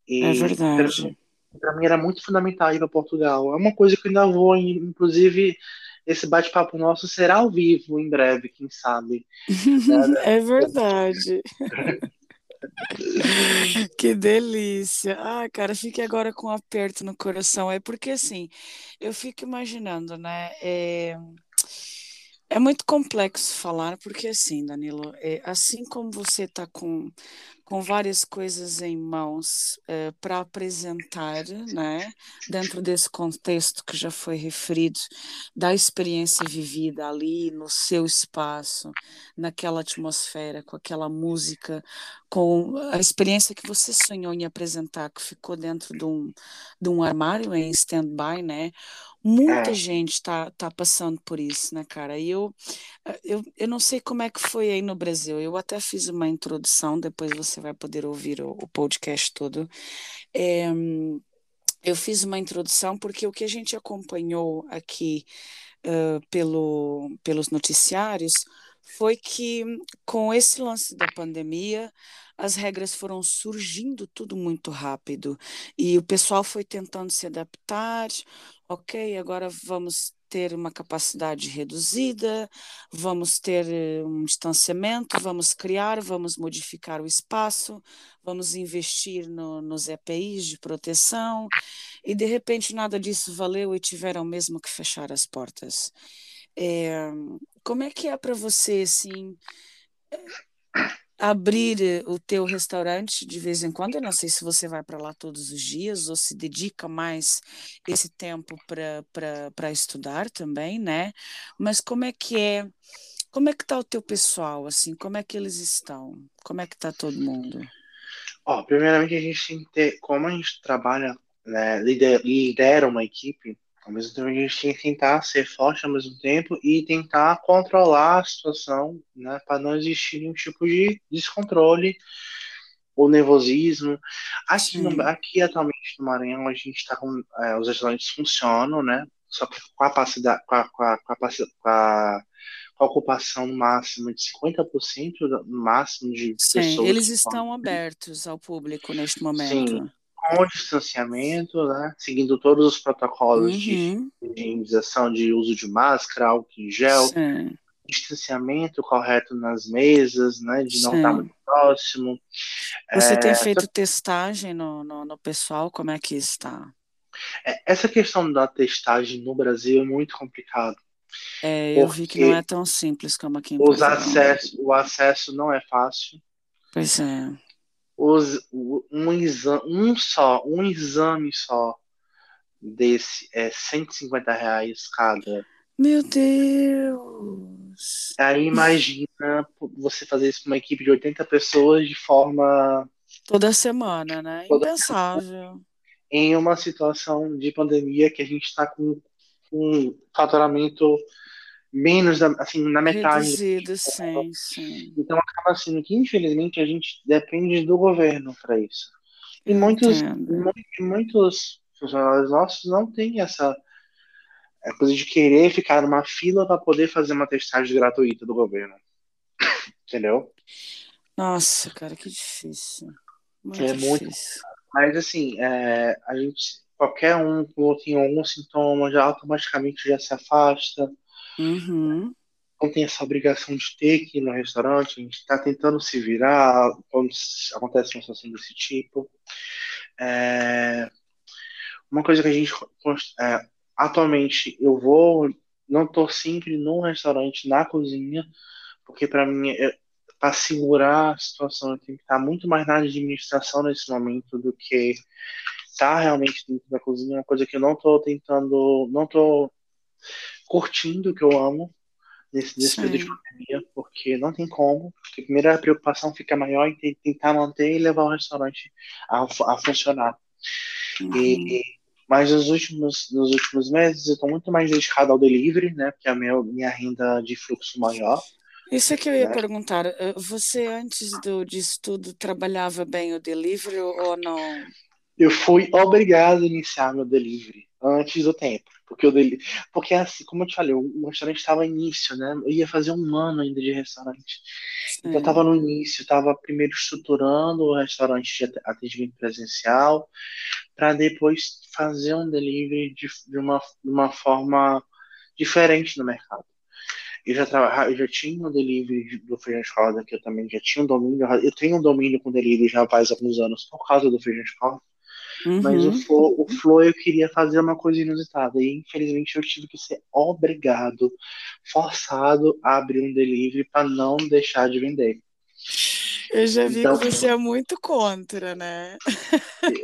E, é verdade. Para mim era muito fundamental ir para Portugal. É uma coisa que eu ainda vou, inclusive esse bate-papo nosso será ao vivo em breve, quem sabe. é verdade. que delícia. Ah, cara, fique agora com um aperto no coração. É porque assim, eu fico imaginando, né? É, é muito complexo falar, porque assim, Danilo, é, assim como você está com com várias coisas em mãos uh, para apresentar, né, dentro desse contexto que já foi referido, da experiência vivida ali no seu espaço, naquela atmosfera, com aquela música, com a experiência que você sonhou em apresentar, que ficou dentro de um, de um armário em stand-by, né? Muita é. gente está tá passando por isso, né, cara? E eu, eh, eu, eu não sei como é que foi aí no Brasil. Eu até fiz uma introdução, depois você vai poder ouvir o, o podcast todo. É, eu fiz uma introdução porque o que a gente acompanhou aqui uh, pelo, pelos noticiários foi que com esse lance da pandemia as regras foram surgindo tudo muito rápido e o pessoal foi tentando se adaptar. Ok, agora vamos ter uma capacidade reduzida, vamos ter eh, um distanciamento, vamos criar, vamos modificar o espaço, vamos investir no, nos EPIs de proteção, e de repente nada disso valeu e tiveram mesmo que fechar as portas. É, como é que é para você, assim, abrir eh, o teu restaurante de vez em quando. Eu não sei se você vai para lá todos os dias ou se dedica mais esse tempo para estudar também, né? Mas como é que é? Como é que está o teu pessoal, assim? Como é que eles estão? Como é que está todo mundo? Ó, primeiramente a gente tem como a gente trabalha, né, lidera uma equipe, ao mesmo tempo, a gente tem que tentar ser forte ao mesmo tempo e tentar controlar a situação, né, para não existir nenhum tipo de descontrole ou nervosismo. Aqui, no, aqui atualmente no Maranhão, a gente está com. É, os restaurantes funcionam, né? Só que com a capacidade, com a, com a, com a, com a, ocupação no máximo de 50% no máximo de Sim, pessoas. Eles estão abertos ao público neste momento. Sim com distanciamento, né? Seguindo todos os protocolos uhum. de, imunização, de uso de máscara, álcool em gel, Sim. distanciamento correto nas mesas, né? De não Sim. estar muito próximo. Você é, tem feito testagem no, no, no, pessoal? Como é que está? É, essa questão da testagem no Brasil é muito complicado. É, eu vi que não é tão simples como aqui em os acesso, O acesso não é fácil. Pois é os, um, exame, um só, um exame só desse é 150 reais cada. Meu Deus! Aí imagina você fazer isso com uma equipe de 80 pessoas de forma. Toda semana, né? Toda Impensável. Semana, em uma situação de pandemia que a gente está com um faturamento menos, assim, na metade. Reduzido, sim, sim. Então acaba sendo que, infelizmente, a gente depende do governo para isso. E muitos, e muitos funcionários nossos não têm essa coisa de querer ficar numa fila para poder fazer uma testagem gratuita do governo. Entendeu? Nossa, cara, que difícil. Muito é difícil. muito. Mas assim, é, a gente, qualquer um que tem algum sintoma já automaticamente já se afasta. Uhum. Não tem essa obrigação de ter que ir no restaurante, a gente está tentando se virar quando acontece uma situação desse tipo. É... Uma coisa que a gente. É, atualmente, eu vou. Não estou sempre num restaurante, na cozinha, porque para mim, é, para segurar a situação, eu tenho que estar muito mais na administração nesse momento do que estar tá realmente dentro da cozinha. Uma coisa que eu não estou tentando. Não estou curtindo o que eu amo nesse, nesse período de pandemia, porque não tem como. Porque a preocupação fica maior em tentar manter e levar o restaurante a, a funcionar. Uhum. E, mas nos últimos, nos últimos meses eu estou muito mais dedicado ao delivery, né? Porque é a minha, minha renda de fluxo maior. Isso é que eu ia né? perguntar. Eh, você, antes do, disso tudo, trabalhava bem o delivery ou não? Eu fui obrigado a iniciar meu delivery antes do tempo. Porque eu deli... porque assim, como eu te falei, o restaurante estava início, né? Eu ia fazer um ano ainda de restaurante. Então eu estava no início, estava primeiro estruturando o restaurante de atendimento presencial, para depois fazer um delivery de, de, uma, de uma forma diferente no mercado. Eu já, trabalhava, eu já tinha um delivery do Feijão de Corda, que eu também já tinha um domínio. Eu tenho um domínio com delivery já faz alguns anos por causa do Feijão de. Uhum. Mas o Flow, o Flow eu queria fazer uma coisa inusitada. E infelizmente eu tive que ser obrigado, forçado a abrir um delivery para não deixar de vender. Eu já vi então, que você é muito contra, né?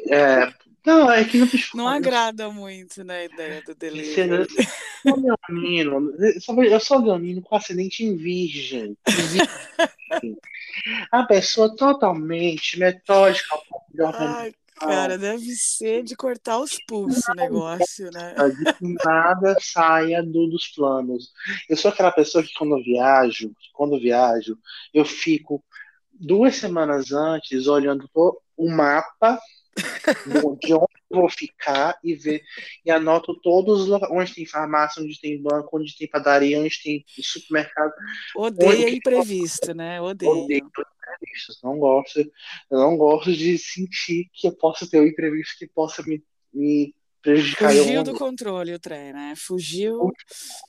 É, não, é que não Não agrada muito na né, ideia do delivery. Eu sou leonino, eu sou leonino com acidente em virgem. virgem. A pessoa totalmente metódica. Ai, Cara, deve ser de cortar os pulsos o negócio, né? De que nada saia do, dos planos. Eu sou aquela pessoa que quando eu viajo, quando viajo, eu fico duas semanas antes olhando o mapa de onde eu vou ficar e ver e anoto todos os locais onde tem farmácia, onde tem banco, onde tem padaria, onde tem supermercado. Odeia imprevisto, né? Odeio. Odeio imprevistos. Não gosto, eu não gosto de sentir que eu possa ter um imprevisto que possa me, me prejudicar. Fugiu do controle o trem, né? Fugiu. O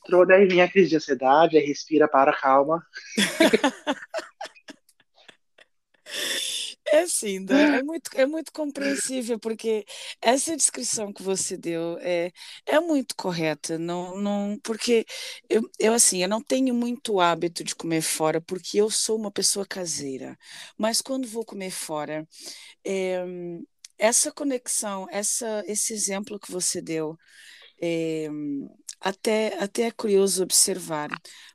controle, aí vem a crise de ansiedade, aí respira, para, calma. É assim, é muito, é muito compreensível, porque essa descrição que você deu é, é muito correta, não, não, porque eu, eu, assim, eu não tenho muito hábito de comer fora, porque eu sou uma pessoa caseira, mas quando vou comer fora, é, essa conexão, essa, esse exemplo que você deu, é, até, até é curioso observar,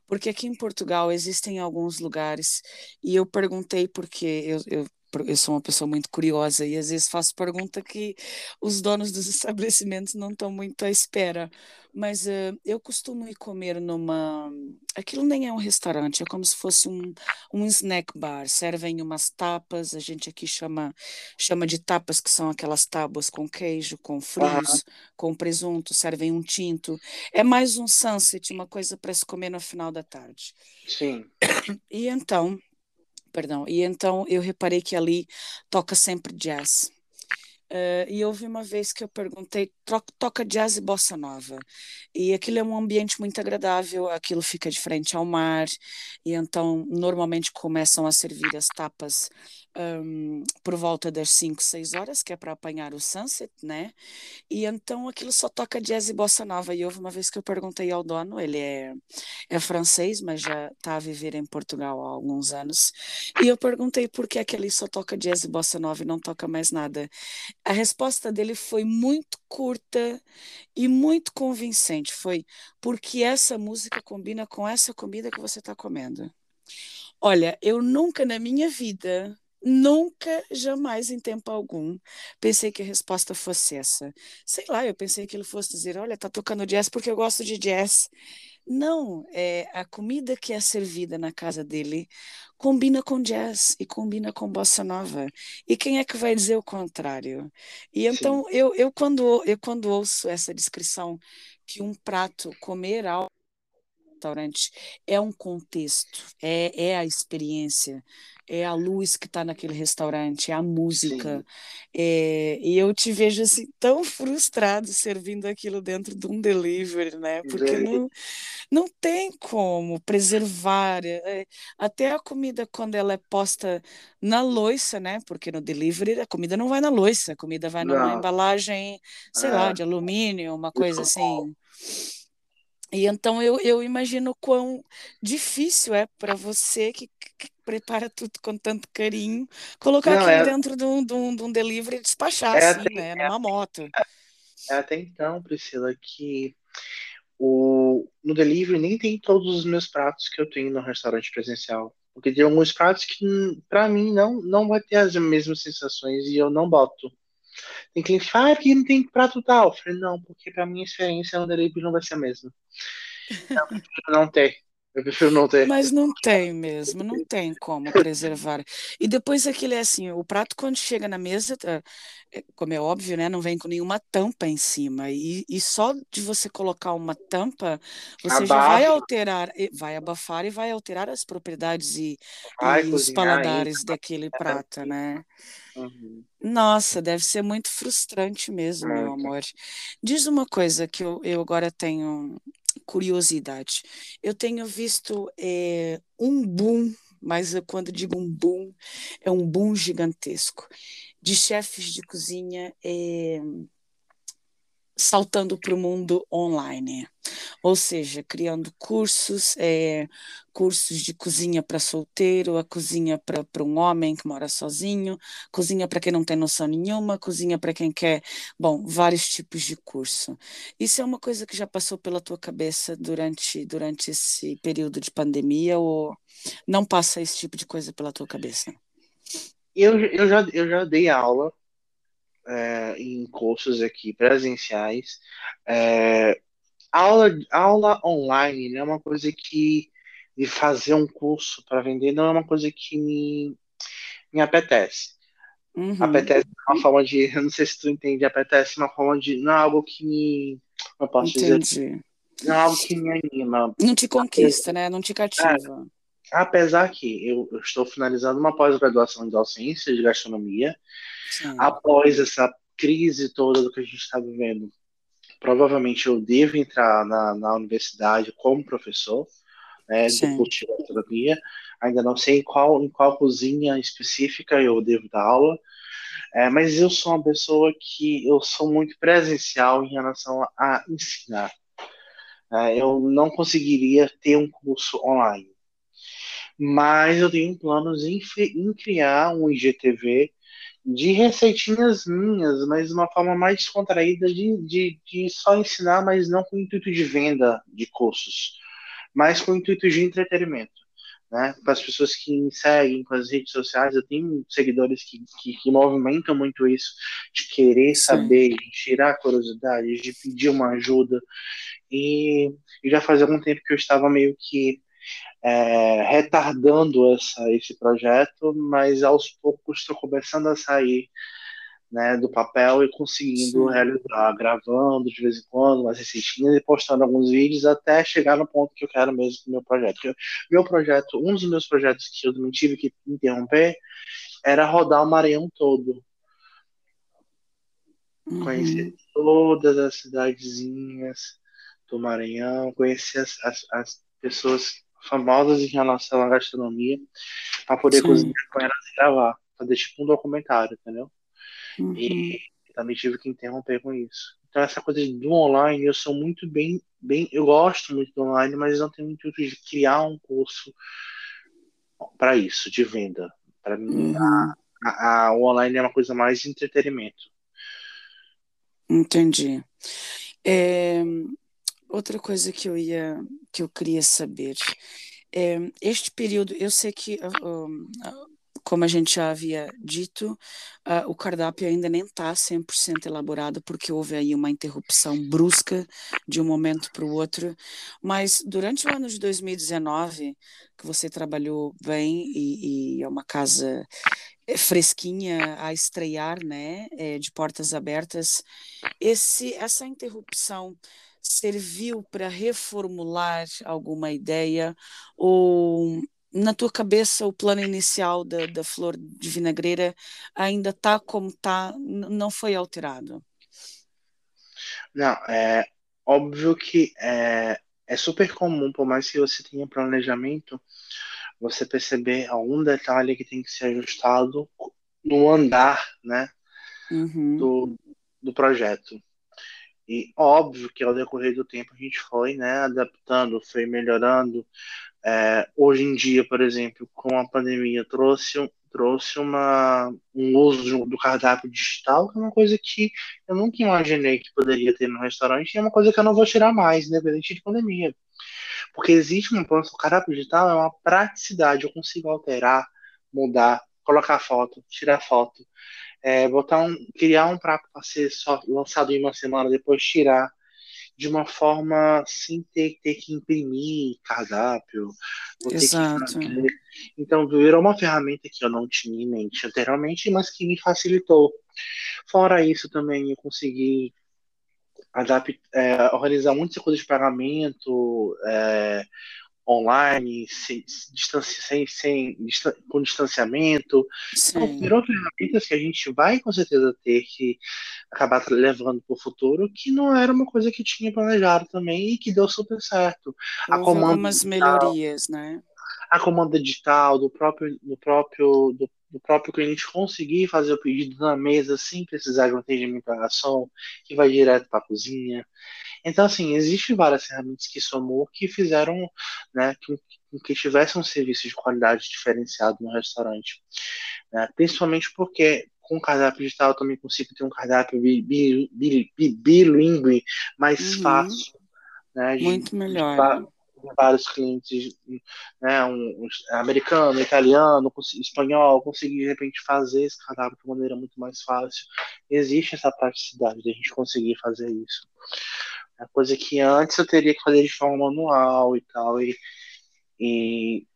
porque aqui em Portugal existem alguns lugares, e eu perguntei porque eu, eu eu sou uma pessoa muito curiosa e às vezes faço pergunta que os donos dos estabelecimentos não estão muito à espera. Mas uh, eu costumo ir comer numa. Aquilo nem é um restaurante, é como se fosse um, um snack bar. Servem umas tapas, a gente aqui chama, chama de tapas, que são aquelas tábuas com queijo, com frios, uhum. com presunto, servem um tinto. É mais um sunset, uma coisa para se comer no final da tarde. Sim. E então perdão. E então eu reparei que ali toca sempre jazz. Uh, e houve uma vez que eu perguntei, toca jazz e bossa nova. E aquilo é um ambiente muito agradável, aquilo fica de frente ao mar, e então normalmente começam a servir as tapas um, por volta das 5, 6 horas, que é para apanhar o sunset, né? E então aquilo só toca jazz e bossa nova. E houve uma vez que eu perguntei ao dono, ele é, é francês, mas já está a viver em Portugal há alguns anos, e eu perguntei por que aquele só toca jazz e bossa nova e não toca mais nada. A resposta dele foi muito curta e muito convincente. Foi porque essa música combina com essa comida que você está comendo. Olha, eu nunca na minha vida Nunca, jamais, em tempo algum, pensei que a resposta fosse essa. Sei lá, eu pensei que ele fosse dizer: olha, tá tocando jazz porque eu gosto de jazz. Não, é a comida que é servida na casa dele combina com jazz e combina com bossa nova. E quem é que vai dizer o contrário? E então eu, eu quando eu quando ouço essa descrição que um prato comer algo restaurante é um contexto, é, é a experiência, é a luz que está naquele restaurante, é a música. É, e eu te vejo assim tão frustrado servindo aquilo dentro de um delivery, né? Porque não, não tem como preservar. É, até a comida, quando ela é posta na loiça, né? Porque no delivery a comida não vai na loiça, a comida vai numa não. embalagem, sei é. lá, de alumínio, uma coisa assim. E então eu, eu imagino quão difícil é para você que, que, prepara tudo com tanto carinho, colocar Não, aquilo é... dentro de um, de, um, de um delivery e despachar, é assim, até, né? Numa moto. É, até então, Priscila, que o, no delivery nem tem todos os meus pratos que eu tenho no restaurante presencial. Porque tem alguns pratos que, para mim, não, não vai ter as mesmas sensações e eu não boto. Tem cliente que fala, ah, porque não tem prato tal. Eu falei, não, porque pra minha experiência no delivery não vai ser a mesma. Então, não ter. Eu prefiro não ter. Mas não tem mesmo, não tem como preservar. E depois aquele é assim, o prato quando chega na mesa, tá, é, como é óbvio, né, não vem com nenhuma tampa em cima. E, e só de você colocar uma tampa, você já vai alterar, vai abafar e vai alterar as propriedades e, Vai e os paladares daquele prato, né? Uhum. Nossa, deve ser muito frustrante mesmo, meu amor. Diz uma coisa que eu, eu agora tenho curiosidade. Eu tenho visto eh, um boom, mas eu, quando digo um boom, é um boom gigantesco, de chefes de cozinha eh, saltando para o mundo online, ou seja, criando cursos, é, cursos de cozinha para solteiro, a cozinha para um homem que mora sozinho, cozinha para quem não tem noção nenhuma, cozinha para quem quer, bom, vários tipos de curso. Isso é uma coisa que já passou pela tua cabeça durante, durante esse período de pandemia ou não passa esse tipo de coisa pela tua cabeça? Eu, eu, já, eu já dei aula é, em cursos aqui presenciais. É, aula, aula online não é uma coisa que de fazer um curso para vender não é uma coisa que me, me apetece. Uhum, Apetece é uma forma de, eu não sei se tu entende, apetece uma forma de, não é algo que me, eu posso dizer, entendi. não é algo que me anima. Não te conquista, né? Não te É, cativa. Apesar que eu, eu estou finalizando uma pós-graduação em docência de gastronomia, Sim, após essa crise toda do que a gente está vivendo, provavelmente eu devo entrar na, na universidade como professor, né, do sim. curso de gastronomia. Ainda não sei em qual, em qual cozinha específica eu devo dar aula, é, mas eu sou uma pessoa que eu sou muito presencial em relação a ensinar. É, eu não conseguiria ter um curso online, mas eu tenho planos em, em criar um IGTV de receitinhas minhas, mas de uma forma mais descontraída de, de, de só ensinar, mas não com o intuito de venda de cursos, mas com o intuito de entretenimento. Né? Para as pessoas que me seguem com as redes sociais, eu tenho seguidores que, que, que movimentam muito isso, de querer Sim. saber, de tirar curiosidade, de pedir uma ajuda. E, e já faz algum tempo que eu estava meio que é, retardando essa, esse projeto, mas aos poucos estou começando a sair né, do papel e conseguindo Sim. realizar, gravando de vez em quando umas receitinhas e postando alguns vídeos até chegar no ponto que eu quero mesmo com o meu projeto. Meu projeto, um dos meus projetos que eu também tive que interromper era rodar o Maranhão todo, conhecer Uhum. todas as cidadezinhas do Maranhão, conhecer as, as, as pessoas famosas em relação à gastronomia, para poder Sim. cozinhar com elas e gravar, fazer tipo um documentário, entendeu? Uhum. E também tive que interromper com isso. Então essa coisa do online, eu sou muito bem, bem, eu gosto muito do online, mas não tenho intuito de criar um curso para isso, de venda. Para mim, Uhum. a, a, o online é uma coisa mais de entretenimento. Entendi. É, outra coisa que eu ia, que eu queria saber, é, este período, eu sei que, ah, ah, como a gente já havia dito, ah, o cardápio ainda nem está 100% elaborado, porque houve aí uma interrupção brusca de um momento para o outro, mas durante o ano de 2019, que você trabalhou bem e, e é uma casa é, fresquinha a estrear, né, é, de portas abertas, esse, essa interrupção serviu para reformular alguma ideia ou na tua cabeça o plano inicial da, da flor de vinagreira ainda está como está, não foi alterado? Não, é óbvio que é, é super comum, por mais que você tenha planejamento, você perceber algum detalhe que tem que ser ajustado no andar, né, Uhum. do, do projeto. E óbvio que ao decorrer do tempo a gente foi, né, adaptando, foi melhorando. É, hoje em dia, por exemplo, com a pandemia, trouxe, trouxe uma, um uso do cardápio digital, que é uma coisa que eu nunca imaginei que poderia ter no restaurante, e é uma coisa que eu não vou tirar mais, independente de pandemia. Porque existe um ponto, o cardápio digital é uma praticidade, eu consigo alterar, mudar, colocar foto, tirar foto, é, botar um, criar um prato para ser só lançado em uma semana, depois tirar, de uma forma sem ter, ter que imprimir cardápio. Exato. Então, virou uma ferramenta que eu não tinha em mente anteriormente, mas que me facilitou. Fora isso, também eu consegui adaptar, é, organizar muitas coisas de pagamento, é, online, sem, sem, sem, com distanciamento. Então, virou ferramentas que a gente vai com certeza ter que acabar levando para o futuro, que não era uma coisa que tinha planejado também e que deu super certo. Houve a comanda algumas digital, melhorias, né? A comanda digital do próprio, do próprio, do, do próprio cliente conseguir fazer o pedido na mesa sem precisar de um atendimento à garçom, que vai direto para a cozinha. Então, assim, existem várias ferramentas que somou que fizeram né, que, que tivesse um serviço de qualidade diferenciado no restaurante. Né? Principalmente porque com o cardápio digital eu também consigo ter um cardápio bilíngue mais uhum. fácil. Né, de, Muito melhor. De, vários clientes, né, um, um, americano, italiano, espanhol, conseguir de repente fazer esse cardápio de maneira muito mais fácil. Existe essa praticidade de a gente conseguir fazer isso. É coisa que antes eu teria que fazer de forma manual e tal, e, e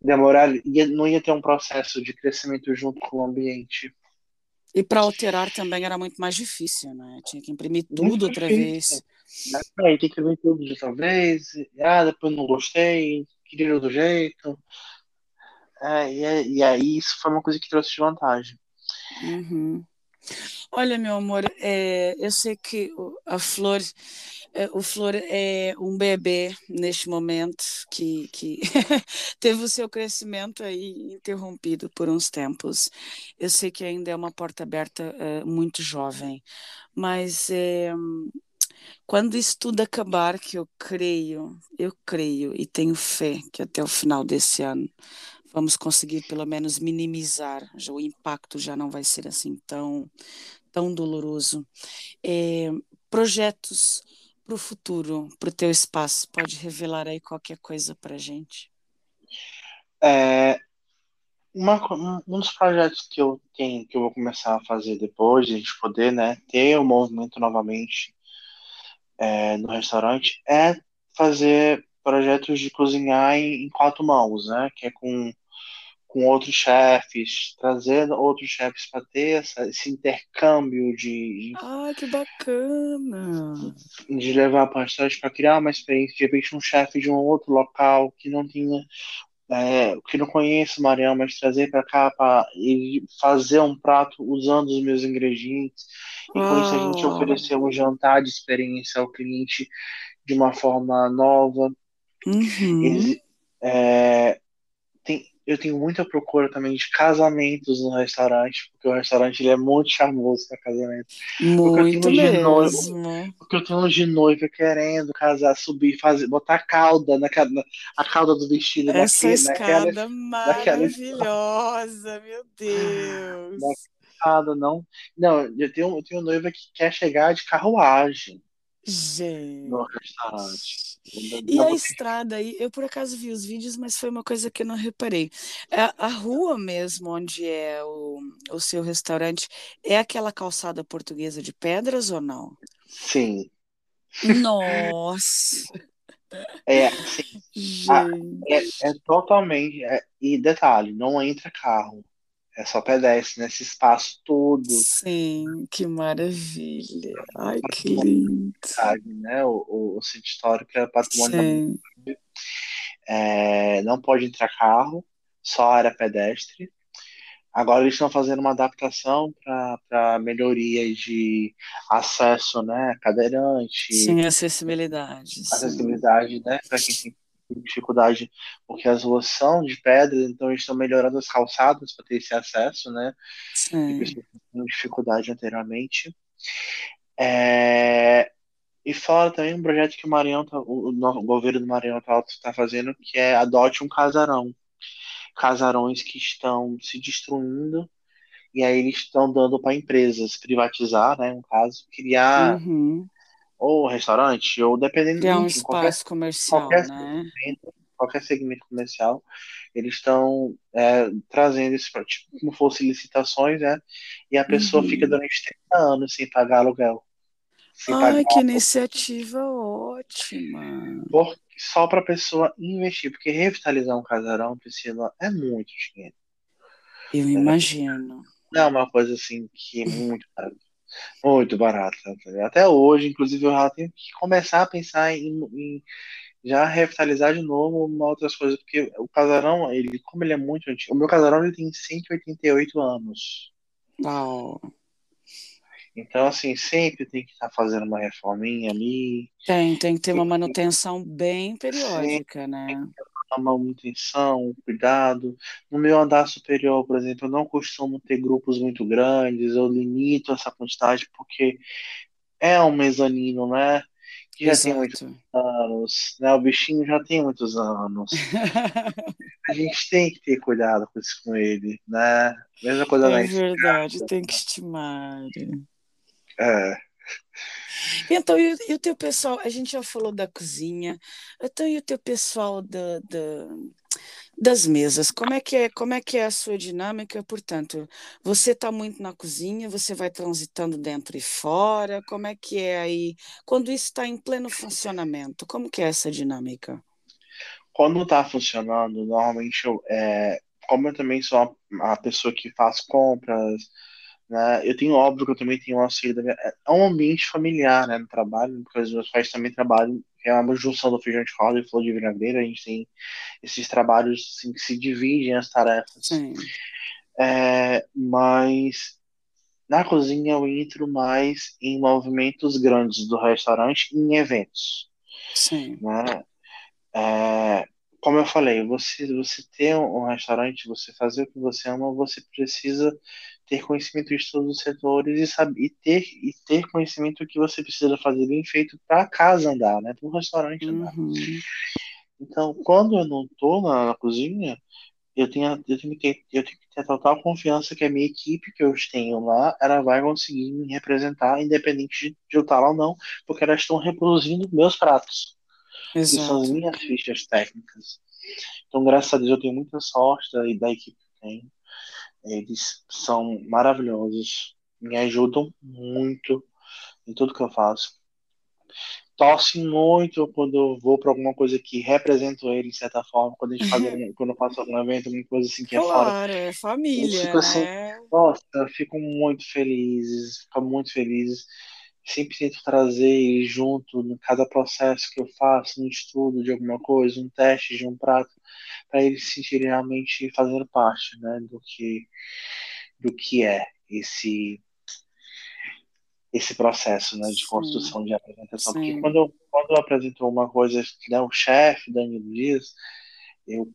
demorar, ia, não ia ter um processo de crescimento junto com o ambiente. E para alterar também era muito mais difícil, né? Tinha que imprimir tudo muito outra difícil. vez. Aí tem que imprimir tudo de outra vez. Ah, depois não gostei, queria outro jeito. É, e, e, aí isso foi uma coisa que trouxe de vantagem. Uhum. Olha, meu amor, é, eu sei que a Flor, é, o Flor é um bebê neste momento que, que teve o seu crescimento aí interrompido por uns tempos. Eu sei que ainda é uma porta aberta é, muito jovem, mas é, quando isso tudo acabar, que eu creio, eu creio e tenho fé que até o final desse ano vamos conseguir pelo menos minimizar, já, o impacto já não vai ser assim tão, tão doloroso. É, projetos para o futuro, para o teu espaço, pode revelar aí qualquer coisa para a gente? É, uma, um dos projetos que eu tenho, que eu vou começar a fazer depois, de a gente poder né, ter o movimento novamente é, no restaurante, é fazer projetos de cozinhar em, em quatro mãos, né? Que é com com outros chefes, trazendo outros chefes para ter essa, esse intercâmbio de. Ah, que bacana! De levar para para criar uma experiência, de repente, um chefe de um outro local que não tinha. É, que não conhece o Marião, mas trazer para cá para fazer um prato usando os meus ingredientes. E com isso a gente oferecer um jantar de experiência ao cliente de uma forma nova. Uhum. é, tem, eu tenho muita procura também de casamentos no restaurante, porque o restaurante ele é muito charmoso para casamento. Muito porque mesmo. Noiva, porque eu tenho de noiva querendo casar, subir, fazer, botar a cauda na, na a cauda do vestido. Essa naquele, escada naquela, maravilhosa, naquela... meu Deus. Naquela, não, não, eu tenho, eu tenho noiva que quer chegar de carruagem. Gente. No restaurante. E a estrada aí, eu por acaso vi os vídeos, mas foi uma coisa que eu não reparei. A, é, a rua mesmo, onde é o, o seu restaurante, é aquela calçada portuguesa de pedras ou não? Sim. Nossa! É, sim. Ah, é, é, totalmente. É, e detalhe, não entra carro. É só pedestre nesse espaço todo. Sim, que maravilha. Ai, que lindo. Né? O, o, o centro histórico é patrimônio da é, Não pode entrar carro, só área pedestre. Agora eles estão fazendo uma adaptação para melhoria de acesso, né? Cadeirante. Sim, acessibilidade. Acessibilidade, sim. né? Para quem tem dificuldade porque as ruas são de pedra, então eles estão melhorando as calçadas para ter esse acesso, né? Sim. Que dificuldade anteriormente. É... E fora também um projeto que o Maranhão, tá, o, o governo do Maranhão está tá fazendo, que é adote um casarão. Casarões que estão se destruindo e aí eles estão dando para empresas privatizar, né? No caso, criar uhum ou restaurante, ou dependendo Criar um espaço qualquer, comercial, qualquer né? Segmento, qualquer segmento comercial, eles estão é, trazendo isso para tipo, como fosse licitações, né? E a pessoa uhum. fica durante 30 anos sem pagar aluguel. Ai, que iniciativa ótima. Por, só para a pessoa investir, porque revitalizar um casarão, Priscila, é muito dinheiro. Eu imagino. Não é uma coisa assim que é muito barata. Muito barata. Tá Até hoje, inclusive, eu já tenho que começar a pensar em, em já revitalizar de novo uma outras coisas, porque o casarão, ele, como ele é muito antigo, o meu casarão ele tem 188 anos. Uau. Então, assim, sempre tem que estar tá fazendo uma reforminha ali. Tem, tem que ter uma manutenção bem periódica, né? Uma manutenção, cuidado. No meu andar superior, por exemplo, eu não costumo ter grupos muito grandes, eu limito essa quantidade porque é um mezanino, né? Que já Exato. tem muitos anos, né? O bichinho já tem muitos anos. a gente tem que ter cuidado com, isso, com ele, né? Mesma coisa É verdade, tem que estimar. É. Então, e, e, o teu pessoal, a gente já falou da cozinha, então e o teu pessoal da, da, das mesas, como é que é, como é que é a sua dinâmica? Portanto, você está muito na cozinha, você vai transitando dentro e fora, como é que é aí, quando isso está em pleno funcionamento, como que é essa dinâmica? Quando está funcionando, normalmente eu, é, como eu também sou a, a pessoa que faz compras, né? Eu tenho, óbvio que eu também tenho um auxílio da minha... É um ambiente familiar, né, no trabalho, porque os meus pais também trabalham, é uma junção do feijão de roda e flor de vinagreta, a gente tem esses trabalhos assim, que se dividem as tarefas. Sim. É, mas na cozinha eu entro mais em movimentos grandes do restaurante em eventos. Sim. Né? É, como eu falei, você, você ter um restaurante, você fazer o que você ama, você precisa ter conhecimento de todos os setores e, saber, e, ter, e ter conhecimento do que você precisa fazer bem feito para casa andar, né? Para o restaurante andar. Uhum. Então, quando eu não estou na, na, cozinha, eu tenho, eu, tenho que ter, eu tenho que ter total confiança que a minha equipe que eu tenho lá, ela vai conseguir me representar, independente de, de eu estar lá ou não, porque elas estão reproduzindo meus pratos. Exato. Que são as minhas fichas técnicas. Então, graças a Deus, eu tenho muita sorte da, da equipe que tenho. Eles são maravilhosos, me ajudam muito em tudo que eu faço. Torce muito quando eu vou para alguma coisa que representa ele de certa forma, quando a gente faz algum, quando eu faço algum evento, alguma coisa assim que claro, é fora. Claro, é família. Fico assim, né? nossa, eu fico muito feliz, fico muito feliz. Sempre tento trazer junto em cada processo que eu faço, no estudo de alguma coisa, um teste de um prato para eles se sentirem realmente fazendo parte né, do, que, do que é esse esse processo né, de construção Sim. de apresentação. Sim. Porque quando eu, quando eu apresento uma coisa, né, o chefe, Danilo Dias, eu,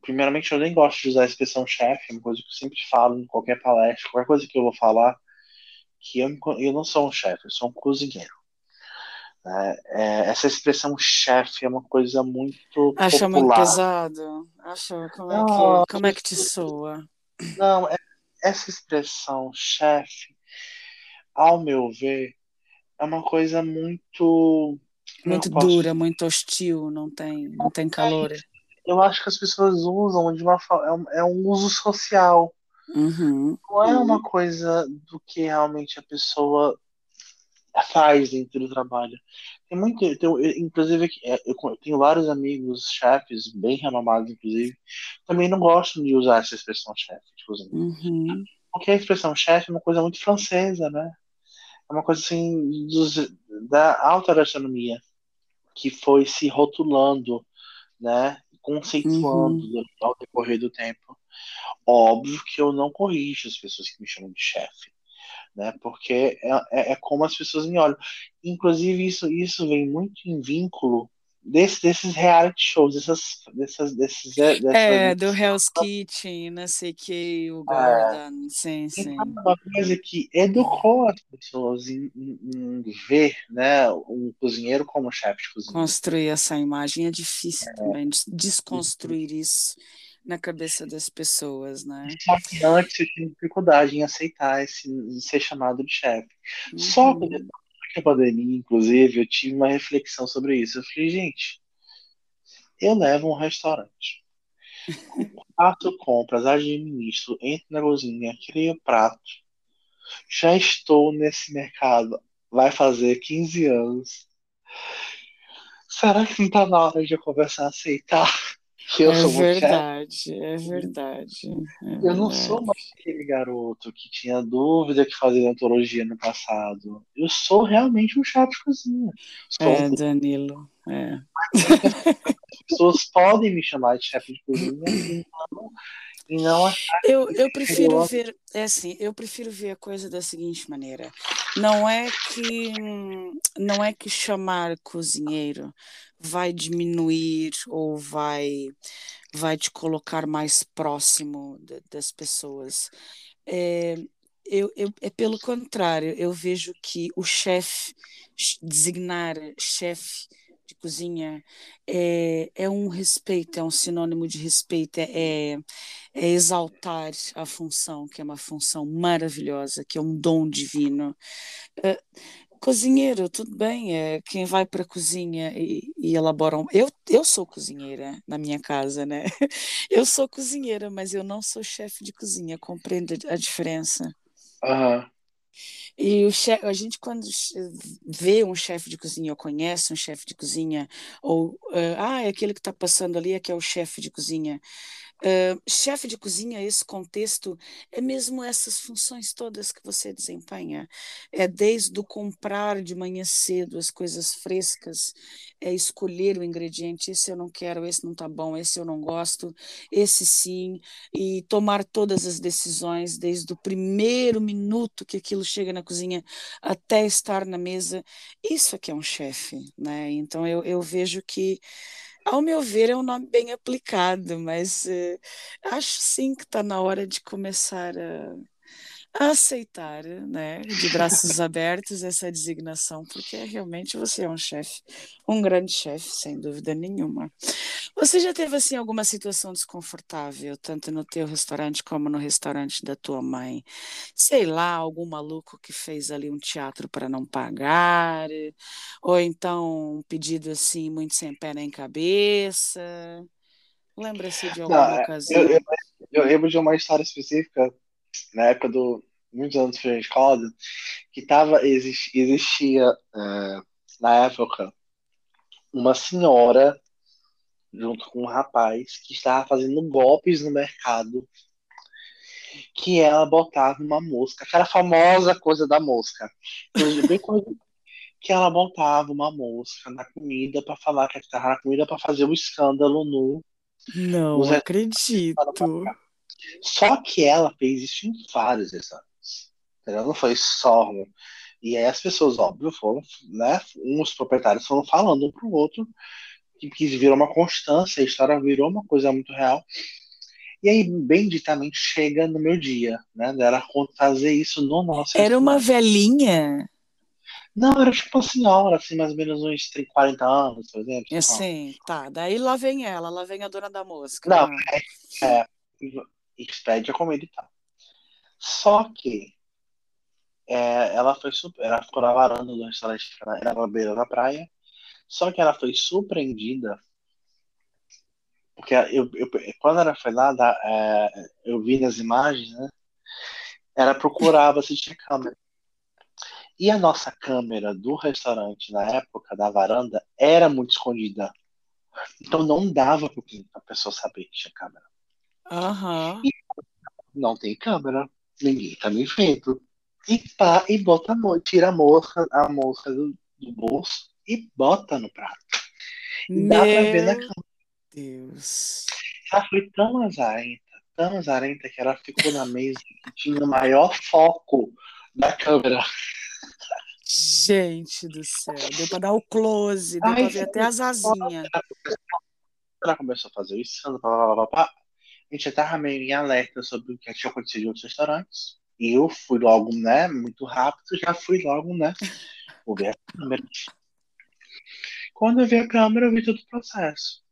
primeiramente, eu nem gosto de usar a expressão chefe, é uma coisa que eu sempre falo em qualquer palestra, qualquer coisa que eu vou falar, que eu, eu não sou um chefe, eu sou um cozinheiro. É, é, essa expressão chefe é uma coisa muito Acha popular. muito pesado? Acha, como, é que, como é que te soa? Não, é, essa expressão chefe, ao meu ver, é uma coisa muito muito dura, muito hostil, não tem, não tem calor. Eu acho que as pessoas usam de uma é um, é um uso social. Uhum. Não é uma coisa do que realmente a pessoa faz dentro do trabalho. Tem muito, tem, inclusive, é, eu tenho vários amigos chefes, bem renomados, inclusive, também não gostam de usar essa expressão chefe. Tipo, assim. uhum. Porque a expressão chefe é uma coisa muito francesa, né? É uma coisa assim dos, da alta gastronomia que foi se rotulando, né? Conceituando uhum. ao decorrer do tempo. Óbvio que eu não corrijo as pessoas que me chamam de chefe né? Porque é, é, é, como as pessoas me olham. Inclusive, isso, isso vem muito em vínculo desse, desses reality shows, dessas, dessas, desses, é, dessas, do Hell's Kitchen, não sei que, o é. Gordon, é, sim, sim. Uma coisa que educou as pessoas em, em, em, ver né, um cozinheiro como chefe de cozinha. Construir essa imagem é difícil é. também, desconstruir isso na cabeça das pessoas, né? Só que antes eu tinha dificuldade em aceitar esse ser chamado de chefe. Uhum. Só que depois da pandemia, inclusive, eu tive uma reflexão sobre isso. Eu falei, gente, eu levo um restaurante, faço compras, administro, entro na cozinha, crio prato. Já estou nesse mercado vai fazer 15 anos. Será que não tá na hora de eu começar a aceitar que eu É sou verdade, é verdade, é Eu não sou verdade. mais aquele garoto que tinha dúvida que fazia odontologia no passado. Eu sou realmente um chato de cozinha. Sou É, um Danilo, é. As pessoas podem me chamar de chefe de cozinha e não, e não achar Eu, eu prefiro ver, é assim, eu prefiro ver a coisa da seguinte maneira. Não é que não é que chamar cozinheiro vai diminuir ou vai vai te colocar mais próximo da- das pessoas. É, eu, eu- é pelo contrário, eu vejo que o chefe, designar chefe de cozinha, é, é um respeito, é um sinônimo de respeito, é, é, é exaltar a função, que é uma função maravilhosa, que é um dom divino. É, cozinheiro, tudo bem, é quem vai para a cozinha e, e elabora um... Eu, eu sou cozinheira na minha casa, né? Eu sou cozinheira, mas eu não sou chefe de cozinha, compreende a diferença? Aham. E chefe, a gente, quando vê um chefe de cozinha, ou conhece um chefe de cozinha, ou uh, ah, é aquele que está passando ali, é que é o chefe de cozinha. Chefe de cozinha, esse contexto, é mesmo essas funções todas que você desempenha. É desde o comprar de manhã cedo as coisas frescas, é escolher o ingrediente, esse eu não quero, esse não está bom, esse eu não gosto, esse sim, e tomar todas as decisões, desde o primeiro minuto que aquilo chega na cozinha até estar na mesa. Isso aqui é um chefe, né? Então eu, eu vejo que ao meu ver, é um nome bem aplicado, mas uh, acho sim que está na hora de começar a, aceitar, né, de braços abertos, essa designação, porque realmente você é um chefe, um grande chefe, sem dúvida nenhuma. Você já teve assim alguma situação desconfortável, tanto no teu restaurante como no restaurante da tua mãe? Sei lá, algum maluco que fez ali um teatro para não pagar, ou então um pedido assim muito sem pé nem cabeça. Lembra-se de alguma Não, ocasião? eu, eu, eu lembro de uma história específica na época do muitos anos de escola que tava existia, existia é, na época uma senhora junto com um rapaz que estava fazendo golpes no mercado que ela botava uma mosca, aquela famosa coisa da mosca. Que ela botava uma mosca na comida para falar que estava na comida para fazer um escândalo no. Não acredito. Só que ela fez isso em vários exames. Entendeu? Não foi só um. E aí as pessoas, óbvio, foram, né? Uns proprietários foram falando um pro outro que virou uma constância, a história virou uma coisa muito real. E aí, benditamente, chega no meu dia, né? Era fazer isso no nosso Era uma velhinha? Não, era tipo uma senhora, assim, mais ou menos uns 30, 40 anos, por exemplo. Assim, tá. Daí lá vem ela, lá vem a dona da mosca. Não, é, é expede a comida e tal. Só que é, ela foi ela ficou na varanda do restaurante, era na beira da praia, só que ela foi surpreendida porque eu, eu, quando ela foi lá, é, eu vi nas imagens, né? Ela procurava se tinha câmera. E a nossa câmera do restaurante, na época, da varanda, era muito escondida. Então não dava para a pessoa saber que tinha câmera. Uhum. E não tem câmera, ninguém tá me vendo. E pá, e bota a tira a mosca, a mosca do, do bolso e bota no prato. Meu... dá pra ver na câmera. Deus. Ela foi tão azarenta, tão azarenta que ela ficou na mesa que tinha o maior foco da câmera. Gente do céu, deu pra dar o close, deu Ai, pra ver até as asinhas. Ela começou a fazer isso, blá, blá, blá, blá. A gente já tava meio em alerta sobre o que tinha acontecido em outros restaurantes. E eu fui logo, né, muito rápido, já fui logo, né, vou ver a câmera. Quando eu vi a câmera, eu vi todo o processo.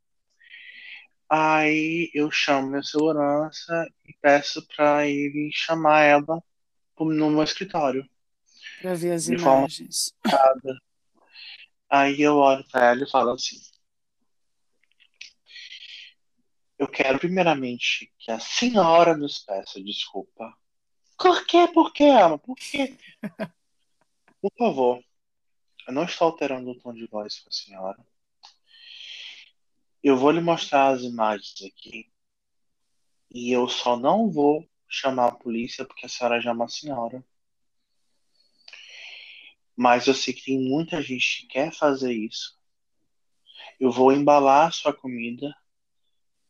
Aí eu chamo minha segurança e peço para ele chamar ela no meu escritório. Para ver as de imagens. Aí eu olho para ela e falo assim: Eu quero primeiramente que a senhora nos peça desculpa. Por quê? Por quê, ama? Por quê? por favor, eu não estou alterando o tom de voz com a senhora. Eu vou lhe mostrar as imagens aqui. E eu só não vou chamar a polícia porque a senhora já é uma senhora. Mas eu sei que tem muita gente que quer fazer isso. Eu vou embalar a sua comida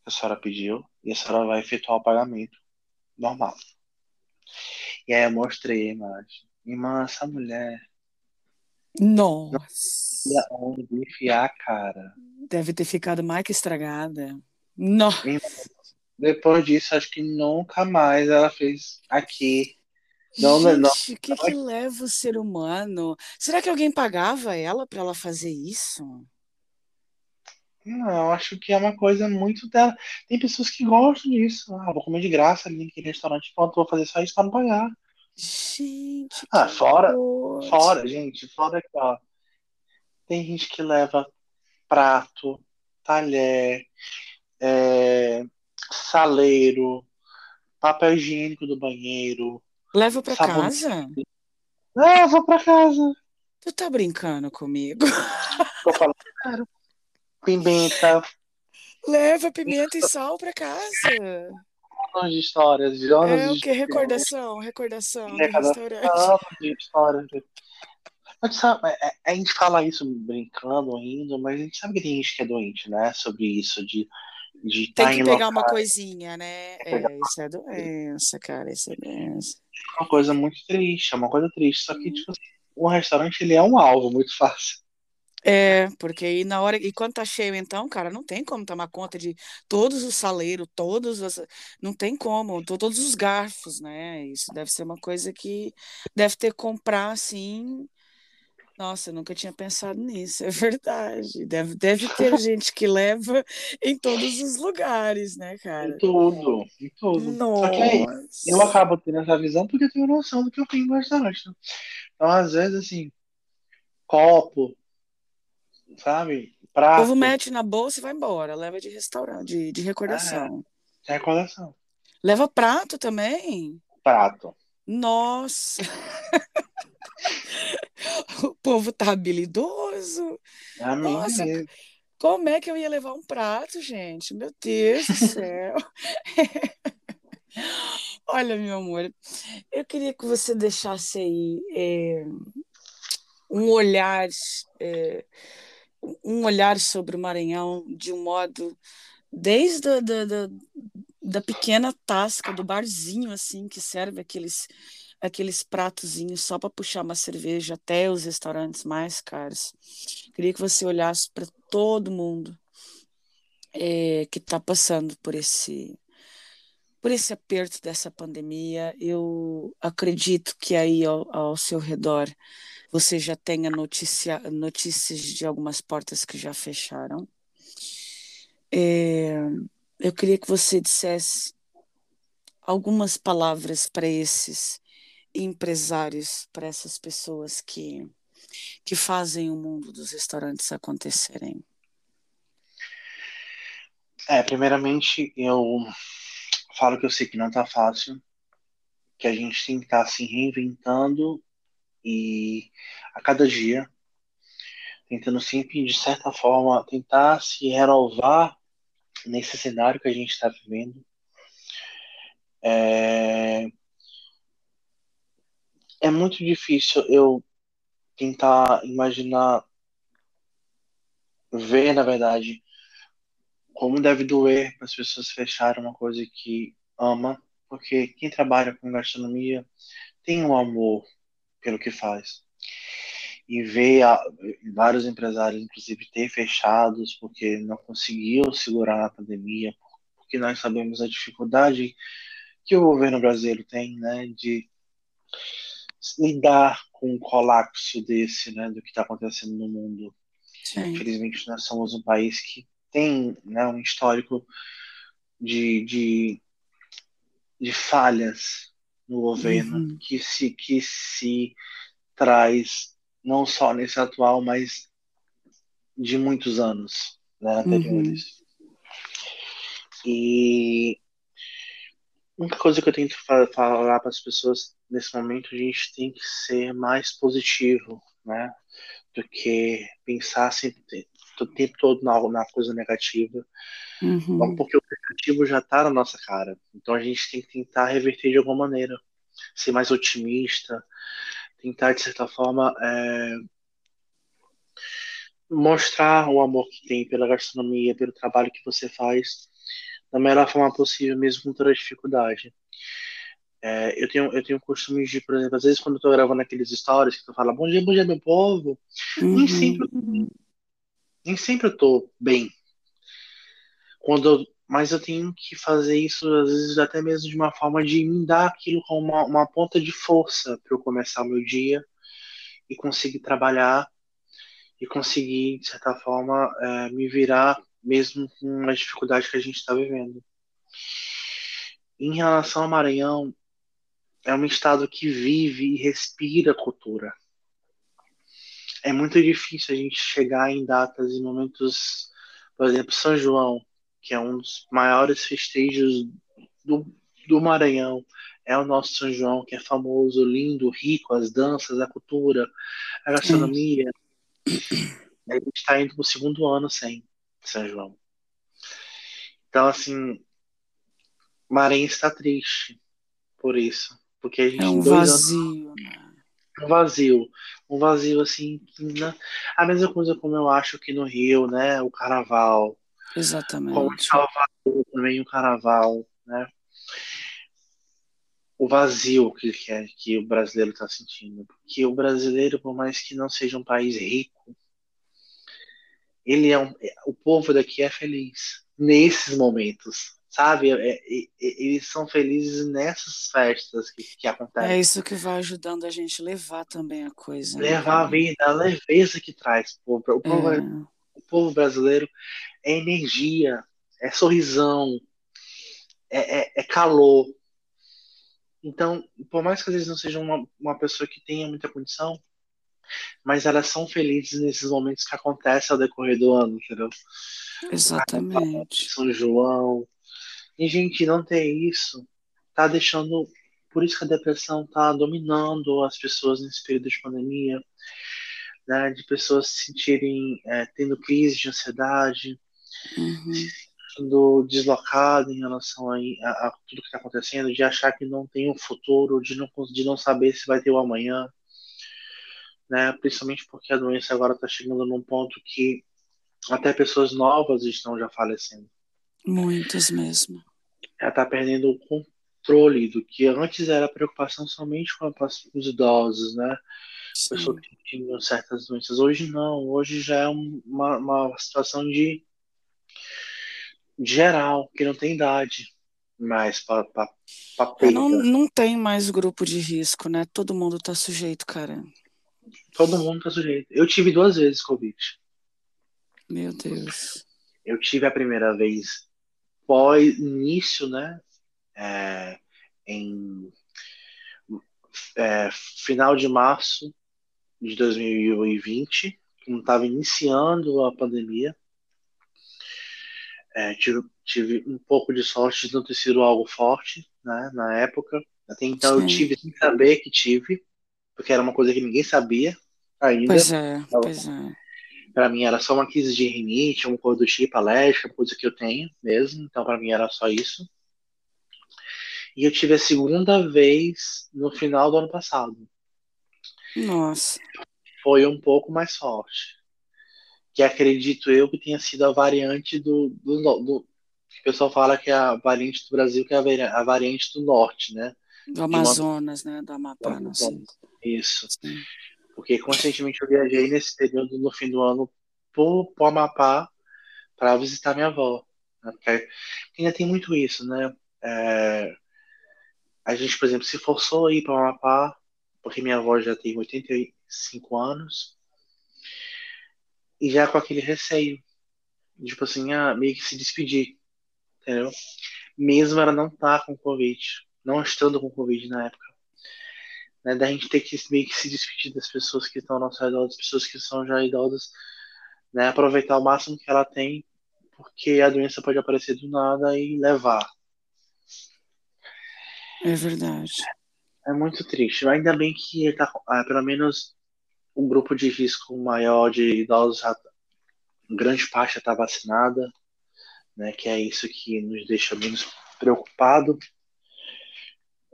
que a senhora pediu e a senhora vai efetuar o pagamento normal. E aí eu mostrei a imagem. Irmã, essa mulher. Nossa. Onde enfiar a cara. Deve ter ficado mais que estragada. Nossa. Depois disso, acho que nunca mais ela fez aqui. Não, Gente, não, o que, que leva o ser humano? Será que alguém pagava ela para ela fazer isso? Não, acho que é uma coisa muito dela. Tem pessoas que gostam disso. Ah, vou comer de graça ali naquele restaurante, pronto, vou fazer só isso para não pagar. Gente. Ah, fora, fora, gente, fora que, ó. Tem gente que leva prato, talher, é, saleiro, papel higiênico do banheiro. Leva para casa? Leva para casa. Tu tá brincando comigo? Tô falando, claro. Pimenta. Leva pimenta e sal para casa. Anos de histórias, de anos É o que? Recordação, recordação do restaurante. Anos de histórias. Mas sabe, é, é, a gente fala isso brincando, rindo, mas a gente sabe que tem gente que é doente, né? Sobre isso, de. de tem tá que pegar uma coisinha, né? É, isso é doença, cara, isso é doença. É uma coisa muito triste, é uma coisa triste. Só que, tipo, um restaurante ele é um alvo muito fácil. É, porque aí na hora. E quando tá cheio, então, cara, não tem como tomar conta de todos os saleiros, todos os. Não tem como, todos os garfos, né? Isso deve ser uma coisa que deve ter que comprar assim. Nossa, eu nunca tinha pensado nisso, é verdade. Deve, deve ter gente que leva em todos os lugares, né, cara? Em tudo, em tudo. Nossa. Só que aí, eu acabo tendo essa visão porque eu tenho noção do que eu tenho no restaurante. Então, às vezes, assim, copo, sabe? Prato. O povo mete na bolsa e vai embora, leva de restaurante, de, de recordação. É, de recordação. Leva prato também? Prato. Nossa! o povo tá habilidoso. Nossa, como é que eu ia levar um prato, gente? Meu Deus do céu. Olha, meu amor, eu queria que você deixasse aí é, um olhar é, um olhar sobre o Maranhão de um modo desde da, da, da pequena tasca do barzinho assim que serve aqueles aqueles pratozinhos só para puxar uma cerveja até os restaurantes mais caros. Queria que você olhasse para todo mundo é, que está passando por esse por esse aperto dessa pandemia. Eu acredito que aí ao, ao seu redor você já tenha notícia, notícias de algumas portas que já fecharam. É, eu queria que você dissesse algumas palavras para esses empresários, para essas pessoas que, que fazem o mundo dos restaurantes acontecerem. É, primeiramente, eu falo que eu sei que não está fácil, que a gente tem que estar tá se reinventando e a cada dia tentando sempre de certa forma tentar se renovar nesse cenário que a gente está vivendo. É... é muito difícil eu tentar imaginar ver na verdade como deve doer para as pessoas fecharem uma coisa que ama porque quem trabalha com gastronomia tem um amor pelo que faz. E ver vários empresários, inclusive, ter fechados porque não conseguiu segurar a pandemia, porque nós sabemos a dificuldade que o governo brasileiro tem, né, de lidar com um colapso desse, né, do que está acontecendo no mundo. Sim. Infelizmente, nós somos um país que tem né, um histórico de, de, de falhas no governo uhum. que se que se traz não só nesse atual, mas de muitos anos né, anteriores. Uhum. E a única coisa que eu tento falar para as pessoas nesse momento a gente tem que ser mais positivo, né? Do que pensar sempre o tempo todo na, na coisa negativa. Uhum. Porque o negativo já está na nossa cara. Então a gente tem que tentar reverter de alguma maneira. Ser mais otimista, tentar, de certa forma, é, mostrar o amor que tem pela gastronomia, pelo trabalho que você faz, da melhor forma possível, mesmo com toda a dificuldade. É, eu tenho eu tenho costume de, por exemplo, às vezes quando eu tô gravando aqueles stories que tu fala bom dia, bom dia, meu povo, Uhum. nem sempre nem sempre eu tô bem. Quando eu- mas eu tenho que fazer isso, às vezes, até mesmo de uma forma de me dar aquilo como uma, uma ponta de força para eu começar o meu dia e conseguir trabalhar e conseguir, de certa forma, é, me virar mesmo com as dificuldades que a gente está vivendo. Em relação ao Maranhão, é um estado que vive e respira cultura. É muito difícil a gente chegar em datas e momentos, por exemplo, São João, que é um dos maiores festejos do, do Maranhão. É o nosso São João, que é famoso, lindo, rico, as danças, a cultura, a gastronomia. A gente está indo para o segundo ano sem São João. Então, assim, Maranhão está triste por isso. Porque a gente É um dois anos vazio, né? Um vazio. Um vazio assim, não- a mesma coisa como eu acho que no Rio, né? O carnaval. Como em Exatamente. Salvador também o carnaval, né? O vazio que, que, é, que o brasileiro está sentindo. Porque o brasileiro, por mais que não seja um país rico, ele é um, o povo daqui é feliz nesses momentos, sabe? É- é- eles são felizes nessas festas que, que acontecem. É isso que vai ajudando a gente levar também a coisa, né, Levar a cara? vida, a leveza que traz. O povo, o povo, É, o povo brasileiro é energia, é sorrisão, é, é, é calor. Então, por mais que às vezes não seja uma, uma pessoa que tenha muita condição, mas elas são felizes nesses momentos que acontecem ao decorrer do ano, entendeu? exatamente. São João. E, gente, não ter isso tá deixando. Por isso que a depressão tá dominando as pessoas nesse período de pandemia, né? De pessoas se sentirem, é, tendo crise de ansiedade, Uhum. sendo deslocado em relação a, a, a tudo que está acontecendo, de achar que não tem um futuro, de não, de não saber se vai ter o amanhã, né? Principalmente porque a doença agora está chegando num ponto que até pessoas novas estão já falecendo. Muitos mesmo. Ela está perdendo o controle do que antes era preocupação somente com os idosos, né? Sim. Pessoas que tinham certas doenças. Hoje não, hoje já é uma, uma situação de geral, que não tem idade mais para É, não, não tem mais grupo de risco, né? Todo mundo tá sujeito, cara. Todo mundo tá sujeito. Eu tive duas vezes Covid. Meu Deus. Eu tive a primeira vez pós início, né? é, em é, final de março de 2020, quando estava iniciando a pandemia. É, tive, tive um pouco de sorte de não ter sido algo forte, né? Na época. Até então eu Sim. tive sem saber que tive, porque era uma coisa que ninguém sabia ainda. Pois é, pois é. Para mim era só uma crise de rinite, uma coisa do tipo, alérgica, coisa que eu tenho mesmo. Então para mim era só isso. E eu tive a segunda vez no final do ano passado. Nossa. Foi um pouco mais forte. Que acredito eu que tenha sido a variante do, do, do o pessoal fala que é a variante do Brasil, que é a vari- a variante do norte, né? Do Amazonas, né? Do Amapá, sei. Isso. Sim. Porque conscientemente eu viajei nesse período no fim do ano pro, pro Amapá para visitar minha avó. Né? Porque ainda tem muito isso, né? É, a gente, por exemplo, se forçou a ir para o Amapá, porque minha avó já tem 85 anos, e já com aquele receio, tipo assim, ah, meio que se despedir, entendeu? Mesmo ela não tá com Covid, não estando com Covid na época. Né, da gente ter que meio que se despedir das pessoas que estão ao nosso redor, das pessoas que são já idosas, né, aproveitar o máximo que ela tem, porque a doença pode aparecer do nada e levar. É verdade. É muito triste. Ainda bem que tá, é, pelo menos um grupo de risco maior de idosos, já, grande parte está vacinada, né? Que é isso que nos deixa menos preocupado.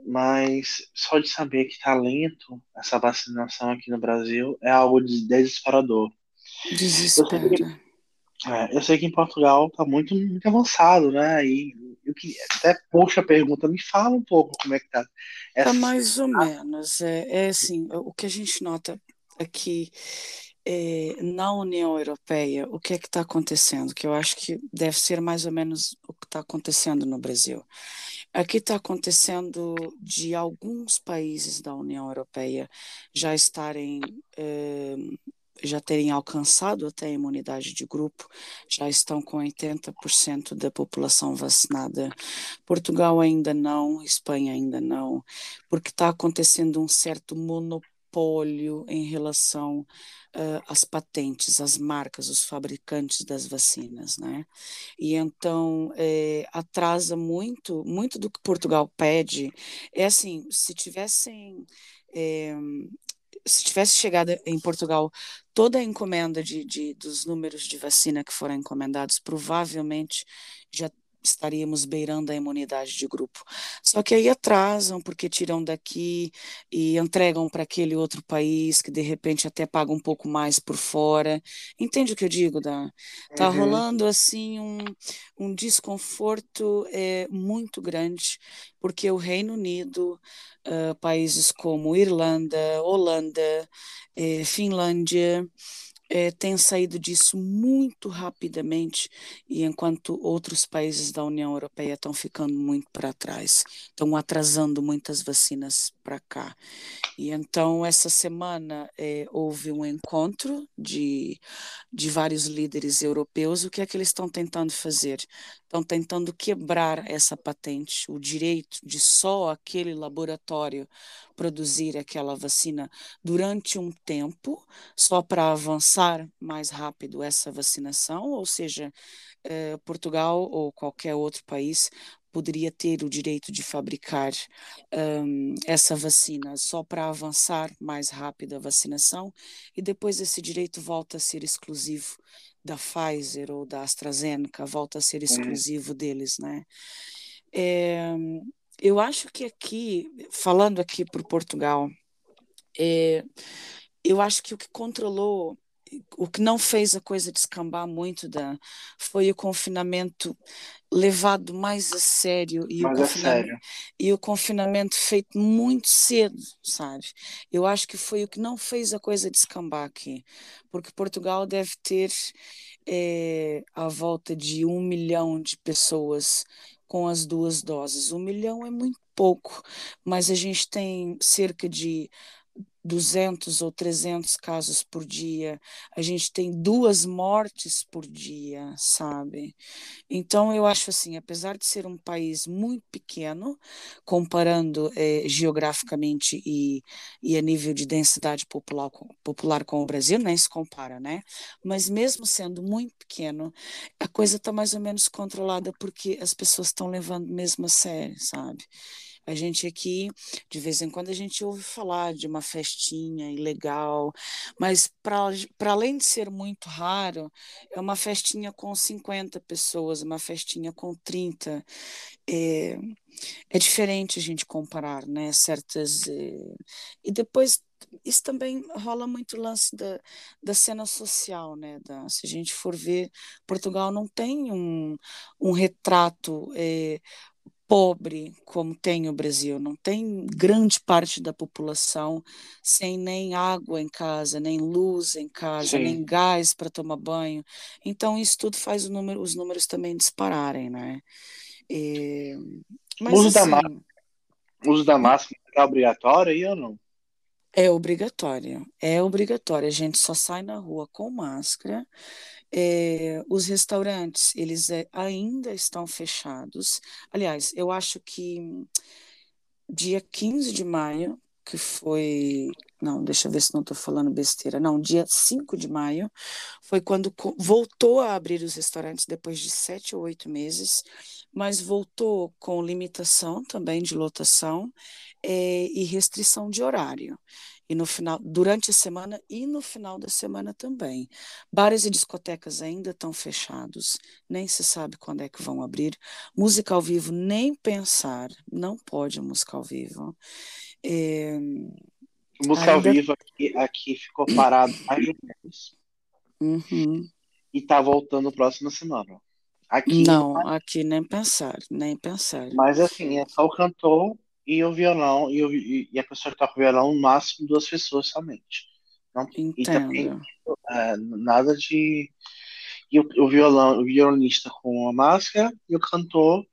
Mas só de saber que está lento essa vacinação aqui no Brasil é algo desesperador. Desespero. É, eu sei que em Portugal está muito, muito avançado, né? E eu que até puxa a pergunta, me fala um pouco como é que tá. Essa... Tá mais ou menos. É, é assim, o que a gente nota aqui é, na União Europeia, o que é que está acontecendo? Que eu acho que deve ser mais ou menos que está acontecendo no Brasil. Aqui está acontecendo de alguns países da União Europeia já estarem é, já terem alcançado até a imunidade de grupo, já estão com 80% da população vacinada. Portugal ainda não, Espanha ainda não, porque está acontecendo um certo monopólio em relação uh, às patentes, às marcas, os fabricantes das vacinas, né? E então é, atrasa muito, muito do que Portugal pede. É assim, se tivessem é, se tivesse chegado em Portugal toda a encomenda de, de, dos números de vacina que foram encomendados, provavelmente já estaríamos beirando a imunidade de grupo. Só que aí atrasam, porque tiram daqui e entregam para aquele outro país que de repente até paga um pouco mais por fora. Entende o que eu digo, Dan? Tá uhum. rolando assim um, um desconforto é, muito grande, porque o Reino Unido, uh, países como Irlanda, Holanda, eh, Finlândia, é, tem saído disso muito rapidamente, e enquanto outros países da União Europeia estão ficando muito para trás, estão atrasando muitas vacinas para cá. E então, essa semana, é, houve um encontro de, de vários líderes europeus. O que é que eles estão tentando fazer? Estão tentando quebrar essa patente, o direito de só aquele laboratório produzir aquela vacina durante um tempo, só para avançar mais rápido essa vacinação, ou seja, eh, Portugal ou qualquer outro país poderia ter o direito de fabricar um, essa vacina só para avançar mais rápido a vacinação e depois esse direito volta a ser exclusivo da Pfizer ou da AstraZeneca, volta a ser uhum. exclusivo deles, né? É, eu acho que aqui, falando aqui para Portugal, é, eu acho que o que controlou o que não fez a coisa descambar muito da foi o confinamento levado mais a sério e, mais o, confinamento, sério. e o confinamento feito muito cedo, sabe? Eu acho que foi o que não fez a coisa descambar aqui, porque Portugal deve ter é, a volta de um milhão de pessoas com as duas doses. Um milhão é muito pouco, mas a gente tem cerca de 200 ou 300 casos por dia, a gente tem duas mortes por dia, sabe? Então, eu acho assim, apesar de ser um país muito pequeno, comparando eh, geograficamente e, e a nível de densidade popular, popular com o Brasil, nem se compara, né? Mas mesmo sendo muito pequeno, a coisa está mais ou menos controlada porque as pessoas estão levando mesmo a sério, sabe? A gente aqui, de vez em quando, a gente ouve falar de uma festinha ilegal, mas para além de ser muito raro, é uma festinha com 50 pessoas, uma festinha com 30. É, é diferente a gente comparar, né? Certas. É, e depois isso também rola muito lance da, da cena social, né? Da, se a gente for ver, Portugal não tem um, um retrato é, pobre como tem o Brasil, não tem grande parte da população sem nem água em casa, nem luz em casa, Sim. nem gás para tomar banho. Então isso tudo faz número, os números também dispararem, né? E, mas, uso, assim, da máscara, uso da máscara é obrigatório aí ou não? É obrigatório, é obrigatório. A gente só sai na rua com máscara é, os restaurantes, eles é, ainda estão fechados. Aliás, eu acho que dia 15 de maio, que foi não, deixa eu ver se não estou falando besteira. Não, dia 5 de maio foi quando voltou a abrir os restaurantes depois de sete ou oito meses, mas voltou com limitação também de lotação é, e restrição de horário e no final, durante a semana e no final da semana também. Bares e discotecas ainda estão fechados, nem se sabe quando é que vão abrir. Música ao vivo, nem pensar, não pode música ao vivo. É, música ainda... ao vivo aqui, aqui ficou parado mais um mês. Uhum. E tá voltando próxima semana. Aqui, não, aqui nem pensar, nem pensar. Mas assim, é só o cantor e o violão, e, o, e a pessoa que toca o violão, no máximo duas pessoas somente. Não, Entendo. E também é, nada de. E o, o, violão, o violonista com a máscara e o cantor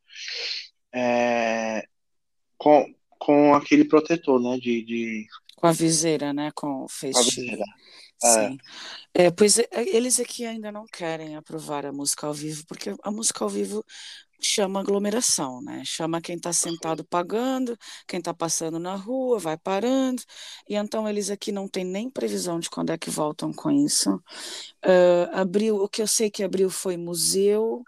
é, com, com aquele protetor, né? De, de... Com a viseira, né? Com o face shield. Sim. É. é. pois é, eles aqui ainda não querem aprovar a música ao vivo, porque a música ao vivo chama aglomeração, né? Chama quem está sentado pagando, quem está passando na rua, vai parando. E então eles aqui não têm nem previsão de quando é que voltam com isso. Uh, abriu, o que eu sei que abriu foi museu.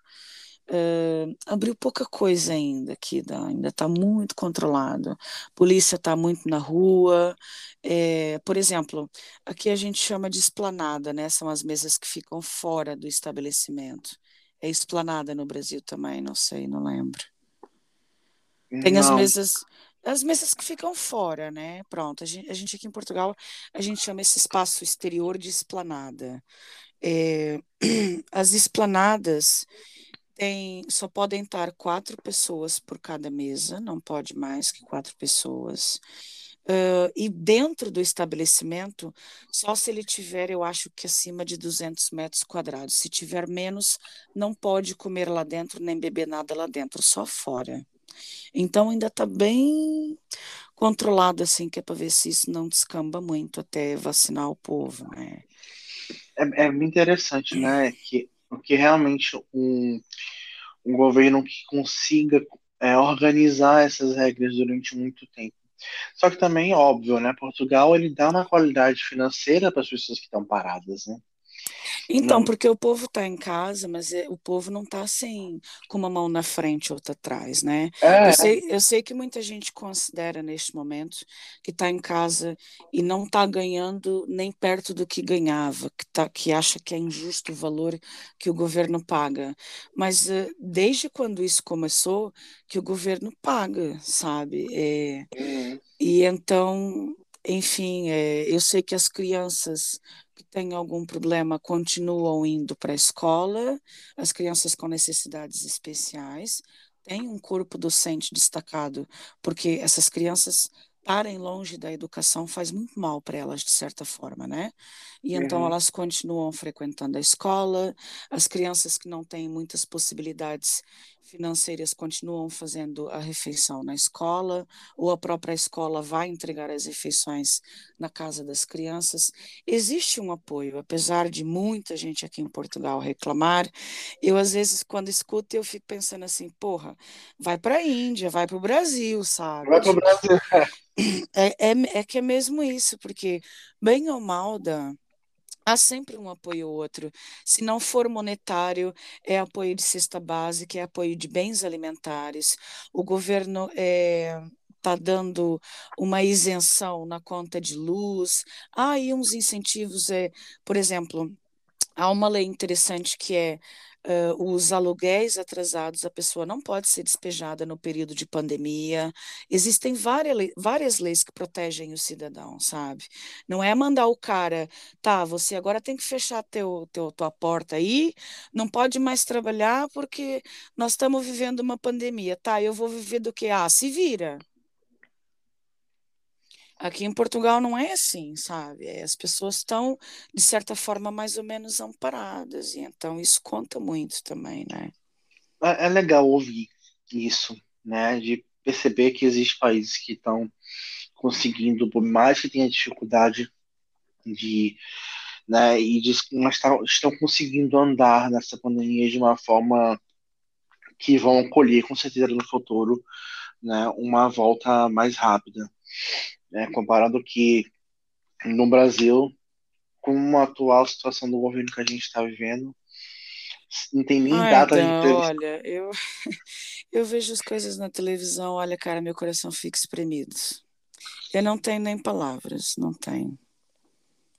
Uh, abriu pouca coisa ainda aqui, ainda está muito controlado. Polícia está muito na rua. É, por exemplo, aqui a gente chama de esplanada, né? São as mesas que ficam fora do estabelecimento. É esplanada no Brasil também, não sei, não lembro. Tem não. as mesas, as mesas que ficam fora, né? Pronto, a gente, a gente, aqui em Portugal, a gente chama esse espaço exterior de esplanada. É, as esplanadas tem, só podem estar quatro pessoas por cada mesa, não pode mais que quatro pessoas. Uh, e dentro do estabelecimento, só se ele tiver, eu acho que acima de 200 metros quadrados. Se tiver menos, não pode comer lá dentro nem beber nada lá dentro, só fora. Então ainda está bem controlado assim, que é para ver se isso não descamba muito até vacinar o povo, né? É, é interessante, né? Que, que realmente um, um governo que consiga é, organizar essas regras durante muito tempo só que também, óbvio, né? Portugal ele dá uma qualidade financeira para as pessoas que estão paradas, né? Então, não. porque o povo está em casa, mas é, o povo não está assim, com uma mão na frente e outra atrás, né? É. Eu, sei, eu sei que muita gente considera neste momento que está em casa e não está ganhando nem perto do que ganhava, que, tá, que acha que é injusto o valor que o governo paga. Mas uh, desde quando isso começou, que o governo paga, sabe? É, uhum. E então enfim, é, eu sei que as crianças que têm algum problema continuam indo para a escola, as crianças com necessidades especiais têm um corpo docente destacado, porque essas crianças estarem longe da educação faz muito mal para elas, de certa forma, né? E então uhum. elas continuam frequentando a escola, as crianças que não têm muitas possibilidades financeiras continuam fazendo a refeição na escola, ou a própria escola vai entregar as refeições na casa das crianças. Existe um apoio, apesar de muita gente aqui em Portugal reclamar. Eu, às vezes, quando escuto, eu fico pensando assim: porra, vai para a Índia, vai para o Brasil, sabe? Vai para o Brasil. É, é, é que é mesmo isso, porque, bem ou mal, da há sempre um apoio ou outro. Se não for monetário, é apoio de cesta básica, é apoio de bens alimentares. O governo está dando uma isenção na conta de luz. Há aí uns incentivos, é, por exemplo, há uma lei interessante que é uh, os aluguéis atrasados, a pessoa não pode ser despejada no período de pandemia. Existem várias, várias leis que protegem o cidadão, sabe? Não é mandar o cara, tá, você agora tem que fechar teu, teu, tua porta aí, não pode mais trabalhar porque nós estamos vivendo uma pandemia. Tá, eu vou viver do que? Ah, se vira. Aqui em Portugal não é assim, sabe? É, as pessoas estão, de certa forma, mais ou menos amparadas, e então isso conta muito também, né? É, é legal ouvir isso, né? De perceber que existem países que estão conseguindo, por mais que tenha dificuldade de, né, e de, mas tá, estão conseguindo andar nessa pandemia de uma forma que vão colher com certeza no futuro, né, uma volta mais rápida né, comparando que no Brasil, com a atual situação do governo que a gente está vivendo, não tem nem data de Dan, entrevista. olha, eu, eu vejo as coisas na televisão, olha, cara, meu coração fica espremido. Eu não tenho nem palavras, não tenho.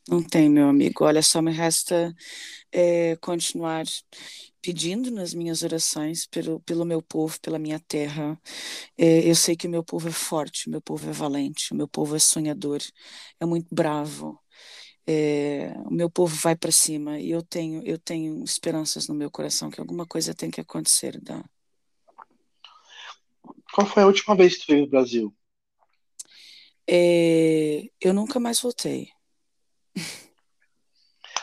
Não tenho, meu amigo. Olha, só me resta é, continuar pedindo nas minhas orações pelo, pelo meu povo, pela minha terra. É, eu sei que o meu povo é forte, o meu povo é valente, o meu povo é sonhador, é muito bravo. É, o meu povo vai para cima e eu tenho eu tenho esperanças no meu coração que alguma coisa tem que acontecer, Dan. Qual foi a última vez que tu veio no Brasil? Eu nunca mais voltei.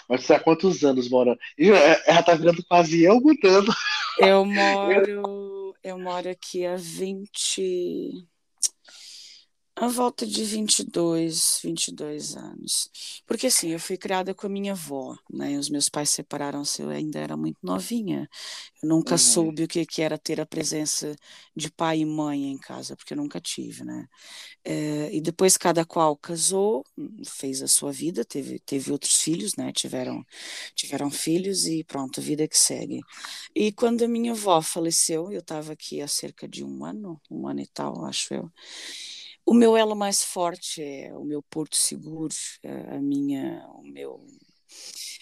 Mas você há quantos anos mora? É- Ela tá virando quase eu mudando. Eu moro eu moro aqui há 20 A volta de 22, 22 anos. Porque assim, eu fui criada com a minha avó, né? Os meus pais separaram-se, eu ainda era muito novinha. Eu nunca Uhum. soube o que que era ter a presença de pai e mãe em casa, porque eu nunca tive, né? Eh, e depois cada qual casou, fez a sua vida, teve, teve outros filhos, né? Tiveram, tiveram filhos e pronto, a vida que segue. E quando a minha avó faleceu, eu estava aqui há cerca de um ano, um ano e tal, acho eu. O meu elo mais forte é o meu porto seguro, é a minha, o meu,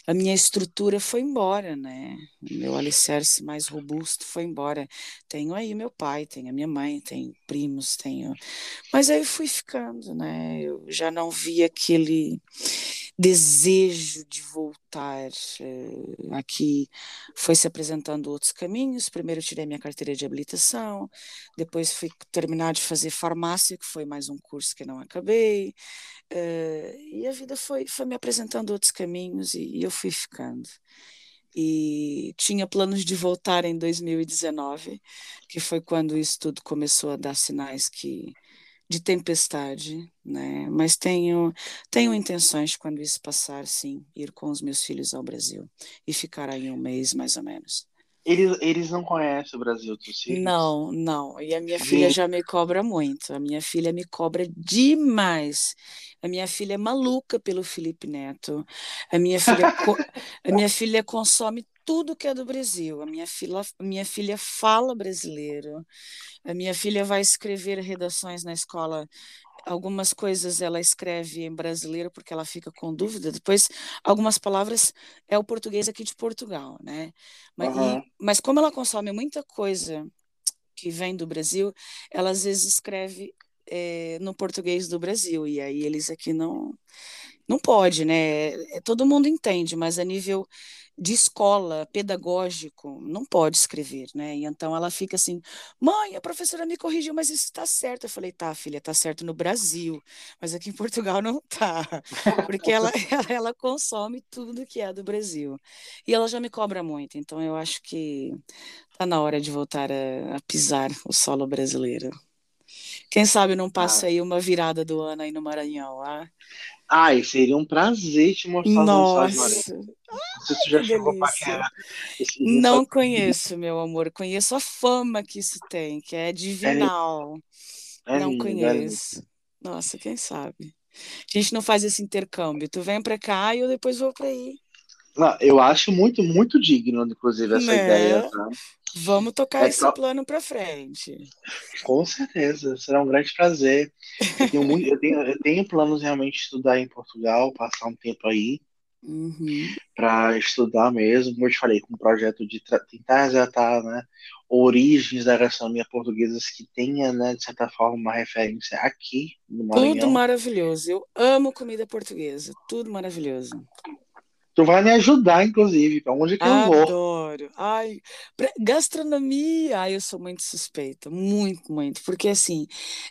a minha estrutura foi embora, né? O meu alicerce mais robusto foi embora. Tenho aí meu pai, tenho a minha mãe, tenho primos, tenho. Mas aí fui ficando, né? Eu já não vi aquele desejo de voltar. eh, Aqui foi se apresentando outros caminhos. Primeiro tirei minha carteira de habilitação, depois fui terminar de fazer farmácia, que foi mais um curso que não acabei. eh, E a vida foi, foi me apresentando outros caminhos e, e eu fui ficando. E tinha planos de voltar em 2019, que foi quando isso tudo começou a dar sinais que de tempestade, né? Mas tenho tenho intenções quando isso passar, sim, ir com os meus filhos ao Brasil e ficar aí um mês mais ou menos. Eles, eles não conhecem o Brasil, filhos? Não, não. E a minha filha já me cobra muito. A minha filha me cobra demais. A minha filha é maluca pelo Felipe Neto. A minha filha, a minha filha consome tudo que é do Brasil. A minha filha, minha filha fala brasileiro. A minha filha vai escrever redações na escola. Algumas coisas ela escreve em brasileiro porque ela fica com dúvida. Depois, algumas palavras é o português aqui de Portugal, né? Mas, e, aham. mas como ela consome muita coisa que vem do Brasil, ela às vezes escreve eh, no português do Brasil. E aí eles aqui não. Não pode, né? É, Todo mundo entende, mas a nível de escola, pedagógico, não pode escrever, né? E então ela fica assim: mãe, a professora me corrigiu, mas isso está certo. Eu falei: tá, filha, tá certo no Brasil, mas aqui em Portugal não tá, porque ela, ela, consome tudo que é do Brasil. E ela já me cobra muito, então eu acho que tá na hora de voltar a, a pisar o solo brasileiro. Quem sabe não passa Ah, aí uma virada do ano aí no Maranhão, ah? ai, seria um prazer te mostrar Nossa. Não sei se já chegou a delícia. paquerar esses lençóis. Não conheço, meu amor. Conheço a fama que isso tem, que é É, divinal. é Não lindo, é conheço. Nossa, quem sabe? A gente não faz esse intercâmbio. Tu vem pra cá e eu depois vou pra aí. Não, eu acho muito, muito digno, inclusive, essa ideia, Né? tá? Vamos tocar É esse só, plano pra frente. com certeza, será um grande prazer. Eu tenho muito, eu tenho, eu tenho planos realmente de estudar em Portugal, passar um tempo aí Uhum. para estudar mesmo, como eu te falei, com um projeto de tentar resgatar, né, origens da gastronomia portuguesa que tenha, né, de certa forma, uma referência aqui no Tudo Maranhão. maravilhoso. Eu amo comida portuguesa. Tudo maravilhoso. Tu vai me ajudar, inclusive, para onde que eu vou. Adoro. Ai, gastronomia. Ai, eu sou muito suspeita, muito, muito, porque assim,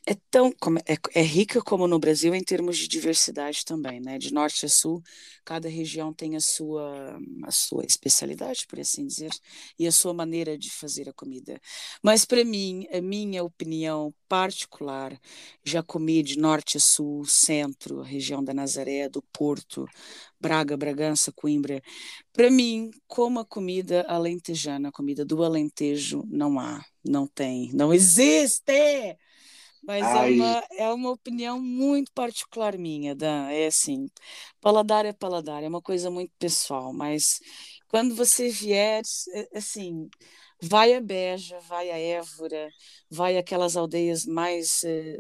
é tão é, é rica como no Brasil em termos de diversidade também, né? De norte a sul, cada região tem a sua a sua especialidade, por assim dizer, e a sua maneira de fazer a comida. Mas para mim, a minha opinião particular, já comi de norte a sul, centro, região da Nazaré, do Porto, Braga, Bragança, Coimbra. Para mim, como a comida alentejana, a comida do Alentejo, não há, não tem, não existe. Mas é uma, é uma opinião muito particular minha, Dan. É assim, paladar é paladar, é uma coisa muito pessoal, mas quando você vier, é, assim, vai a Beja, vai a Évora, vai aquelas aldeias mais eh,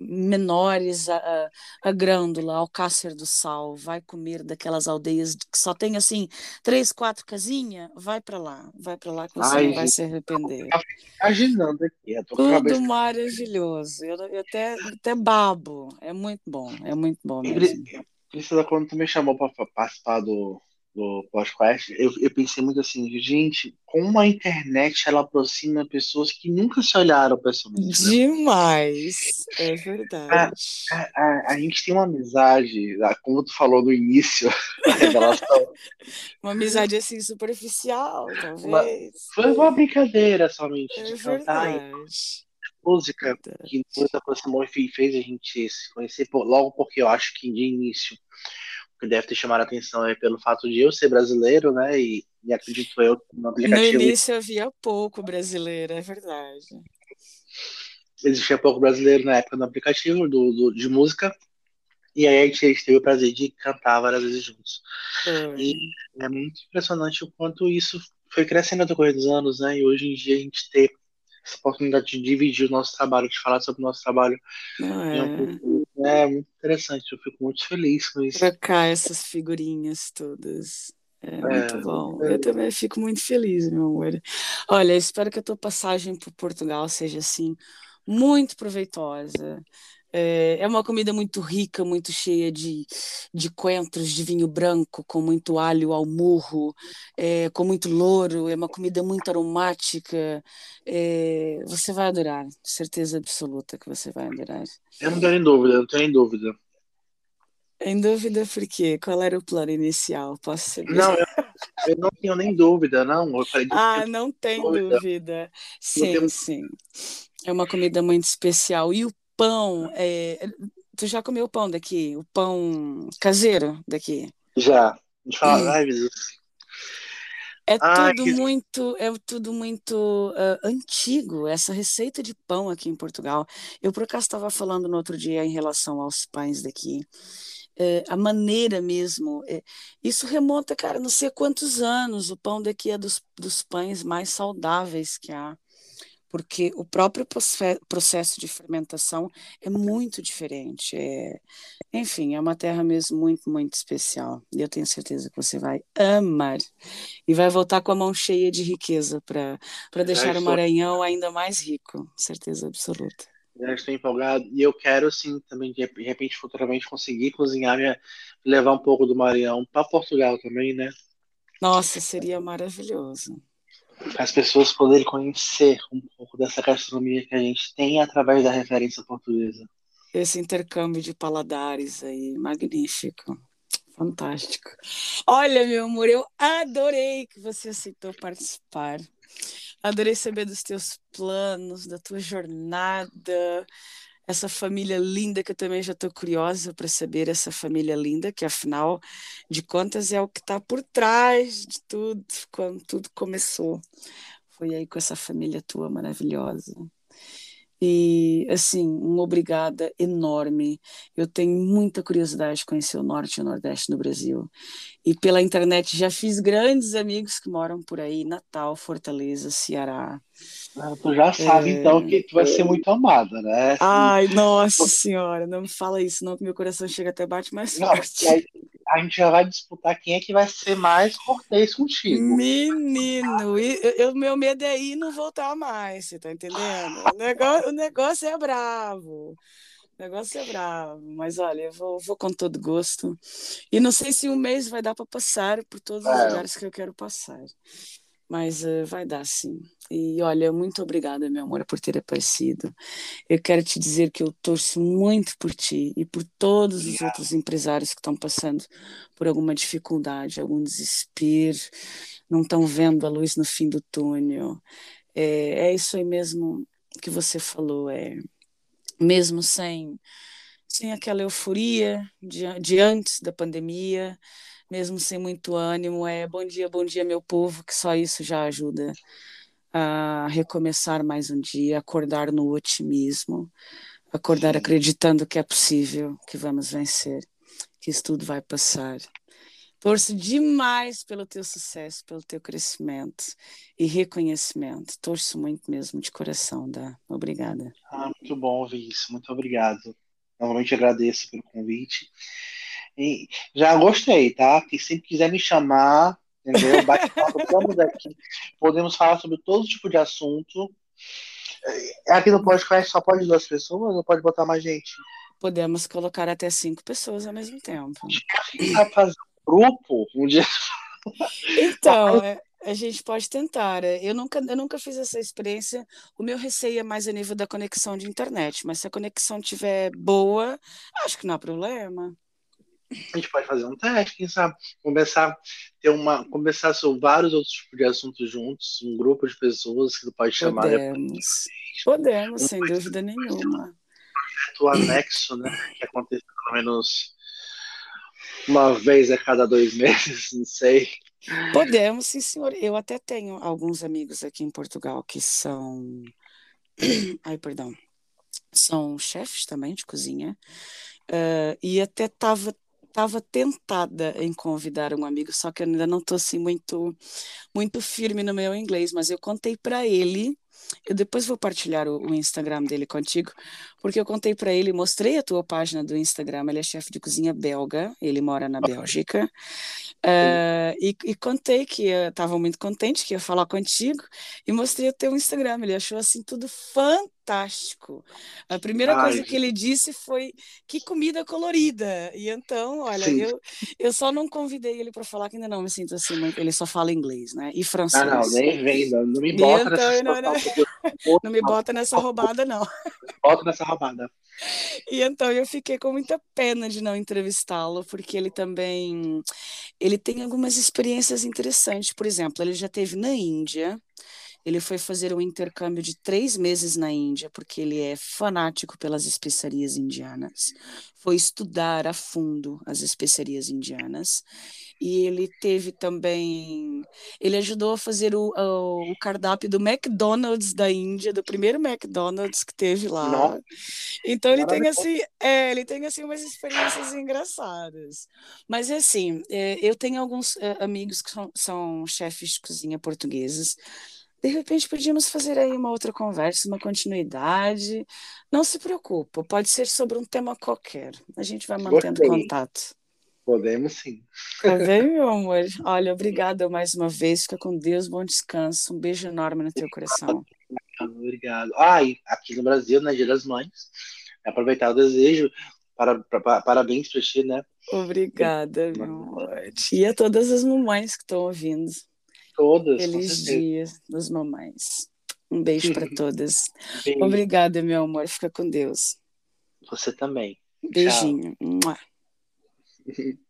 menores, a, a, a Grândola, Alcácer do Sal, vai comer daquelas aldeias que só tem assim três, quatro casinhas, vai para lá, vai para lá que você Ai, não vai se arrepender. Imaginando aqui, tudo cabeça... maravilhoso, eu, eu, até, até babo, é muito bom, é muito bom mesmo. Precisa quando tu me chamou para participar do do podcast, eu, eu pensei muito assim, gente, como a internet ela aproxima pessoas que nunca se olharam pessoalmente. Né? Demais, é verdade. A, a, a, a, gente tem uma amizade, como tu falou no início uma amizade assim superficial, talvez. Uma, foi uma brincadeira somente é de verdade. cantar. Música que nos aproximou e fez a gente se conhecer, logo porque eu acho que de início que deve ter chamado a atenção é pelo fato de eu ser brasileiro, né? E, e acredito eu no aplicativo. No início havia pouco brasileiro, é verdade. Existia pouco brasileiro na época no aplicativo do, do de música. E aí a gente, a gente, teve o prazer de cantar várias vezes juntos. E é muito impressionante o quanto isso foi crescendo ao decorrer dos anos, né? E hoje em dia a gente ter essa oportunidade de dividir o nosso trabalho, de falar sobre o nosso trabalho. É. Um é muito interessante, eu fico muito feliz com isso. Trocar essas figurinhas todas. É, é muito bom. É. Eu também fico muito feliz, meu amor. Olha, espero que a tua passagem por Portugal seja assim muito proveitosa. É, é uma comida muito rica, muito cheia de, de coentros de vinho branco, com muito alho ao murro, é, com muito louro. É uma comida muito aromática. É, você vai adorar, certeza absoluta que você vai adorar. Eu não tenho dúvida, eu não tenho dúvida. Em dúvida por quê? Qual era o plano inicial? Posso saber? Não, eu, eu não tenho nem dúvida, não. ah, não tem dúvida. dúvida. Sim, tenho... sim. É uma comida muito especial. E o pão, é... tu já comeu pão daqui? O pão caseiro daqui? Já. Fala, ai, É Ai, tudo que... muito, é tudo muito uh, antigo, essa receita de pão aqui em Portugal. Eu por acaso estava falando no outro dia em relação aos pães daqui. É, a maneira mesmo. É, isso remonta, cara, não sei quantos anos. O pão daqui é dos, dos pães mais saudáveis que há porque o próprio processo de fermentação é muito diferente. É, enfim, é uma terra mesmo muito, muito especial. E eu tenho certeza que você vai amar. E vai voltar com a mão cheia de riqueza para deixar o Maranhão ainda mais rico, certeza absoluta. Já estou empolgado. E eu quero, sim, também, de repente, futuramente, conseguir cozinhar e levar um pouco do Maranhão para Portugal também, né? Nossa, seria maravilhoso as pessoas poderem conhecer um pouco dessa gastronomia que a gente tem através da referência portuguesa. Esse intercâmbio de paladares aí, magnífico. Fantástico. Olha, meu amor, eu adorei que você aceitou participar. Adorei saber dos teus planos, da tua jornada, essa família linda que eu também já estou curiosa para saber essa família linda, que afinal de contas é o que está por trás de tudo, quando tudo começou. Foi aí com essa família tua maravilhosa. E, assim, uma obrigada enorme. Eu tenho muita curiosidade de conhecer o Norte e o Nordeste do Brasil. E pela internet já fiz grandes amigos que moram por aí, Natal, Fortaleza, Ceará. Ah, tu já sabe, é... então, que tu vai ser muito amada, né? Ai, nossa senhora, não me fala isso, não, que meu coração chega até bate mais não, forte a gente já vai disputar quem é que vai ser mais cortês contigo. Menino, o meu medo é ir e não voltar mais, você tá entendendo? O negócio, o negócio é bravo. O negócio é bravo, mas olha, eu vou, vou com todo gosto. E não sei se um mês vai dar para passar por todos os é. lugares que eu quero passar. Mas uh, vai dar sim. E olha, muito obrigada, meu amor, por ter aparecido. Eu quero te dizer que eu torço muito por ti e por todos os outros empresários que estão passando por alguma dificuldade, algum desespero, não estão vendo a luz no fim do túnel. É, é isso aí mesmo que você falou. É mesmo sem sem aquela euforia de, de antes da pandemia, mesmo sem muito ânimo, é bom dia, bom dia, meu povo, que só isso já ajuda a recomeçar mais um dia, acordar no otimismo, Acordar Sim. acreditando que é possível, que vamos vencer, que isso tudo vai passar. Torço demais pelo teu sucesso, pelo teu crescimento e reconhecimento. Torço muito mesmo, de coração, Dá. Obrigada. Ah, muito bom ouvir isso. Muito obrigado. Novamente agradeço pelo convite. E já gostei, tá? Quem sempre quiser me chamar, entendeu? Bate estamos aqui. Podemos falar sobre todo tipo de assunto. É, aqui no podcast só pode duas pessoas ou pode botar mais gente? Podemos colocar até cinco pessoas ao mesmo tempo. Vai fazer grupo um dia. Então, é, a gente pode tentar. É, eu nunca, eu nunca fiz essa experiência. O meu receio é mais a nível da conexão de internet, mas se a conexão estiver boa, acho que não há problema. A gente pode fazer um teste, quem sabe? Começar ter uma, começar sobre vários outros tipos de assuntos juntos, um grupo de pessoas que pode chamar. Podemos, podemos, um sem dúvida nenhuma. Um projeto anexo, né? Que acontece pelo menos uma vez a cada dois meses, não sei. Podemos, sim, senhor. Eu até tenho alguns amigos aqui em Portugal que são. Ai, perdão. São chefes também de cozinha. Uh, e até estava tava tentada em convidar um amigo, só que eu ainda não estou assim muito muito firme no meu inglês, mas eu contei para ele eu depois vou partilhar o, o Instagram dele contigo, porque eu contei para ele, mostrei a tua página do Instagram. Ele é chefe de cozinha belga, ele mora na Bélgica. Uh, e, e, contei que estava muito contente que ia falar contigo e mostrei o teu Instagram. Ele achou assim tudo fantástico. A primeira Ai. coisa que ele disse foi que comida colorida. E então, olha, eu, eu só não convidei ele para falar que ainda não me sinto assim muito. Ele só fala inglês, né? E francês. Ah, não, nem vem, não, não me bota então, nessa não, não, não me bota nessa roubada, não. Bota nessa roubada. E então eu fiquei com muita pena de não entrevistá-lo, porque ele também ele tem algumas experiências interessantes. Por exemplo, ele já teve na Índia, ele foi fazer um intercâmbio de três meses na Índia, porque ele é fanático pelas especiarias indianas. Foi estudar a fundo as especiarias indianas e ele teve também. Ele ajudou a fazer o, o, o, cardápio do McDonald's da Índia, do primeiro McDonald's que teve lá. Nossa. Então ele tem assim, é, ele tem assim umas experiências engraçadas. Mas é assim, é, eu tenho alguns é, amigos que são, são chefes de cozinha portugueses. De repente podíamos fazer aí uma outra conversa, uma continuidade. Não se preocupe, pode ser sobre um tema qualquer. A gente vai mantendo Gostei. contato. Podemos sim. Tá bem, meu amor? Olha, obrigada mais uma vez. Fica com Deus, bom descanso. Um beijo enorme no teu coração. Obrigado. Ah, e aqui no Brasil, na Dia das Mães, aproveitar o desejo. Para, para, parabéns para ti, né? Obrigada, meu amor. E a todas as mamães que estão ouvindo. Todas. Feliz dia das mamães. Um beijo para todas. Beijo. Obrigada, meu amor. Fica com Deus. Você também. Beijinho. Tchau.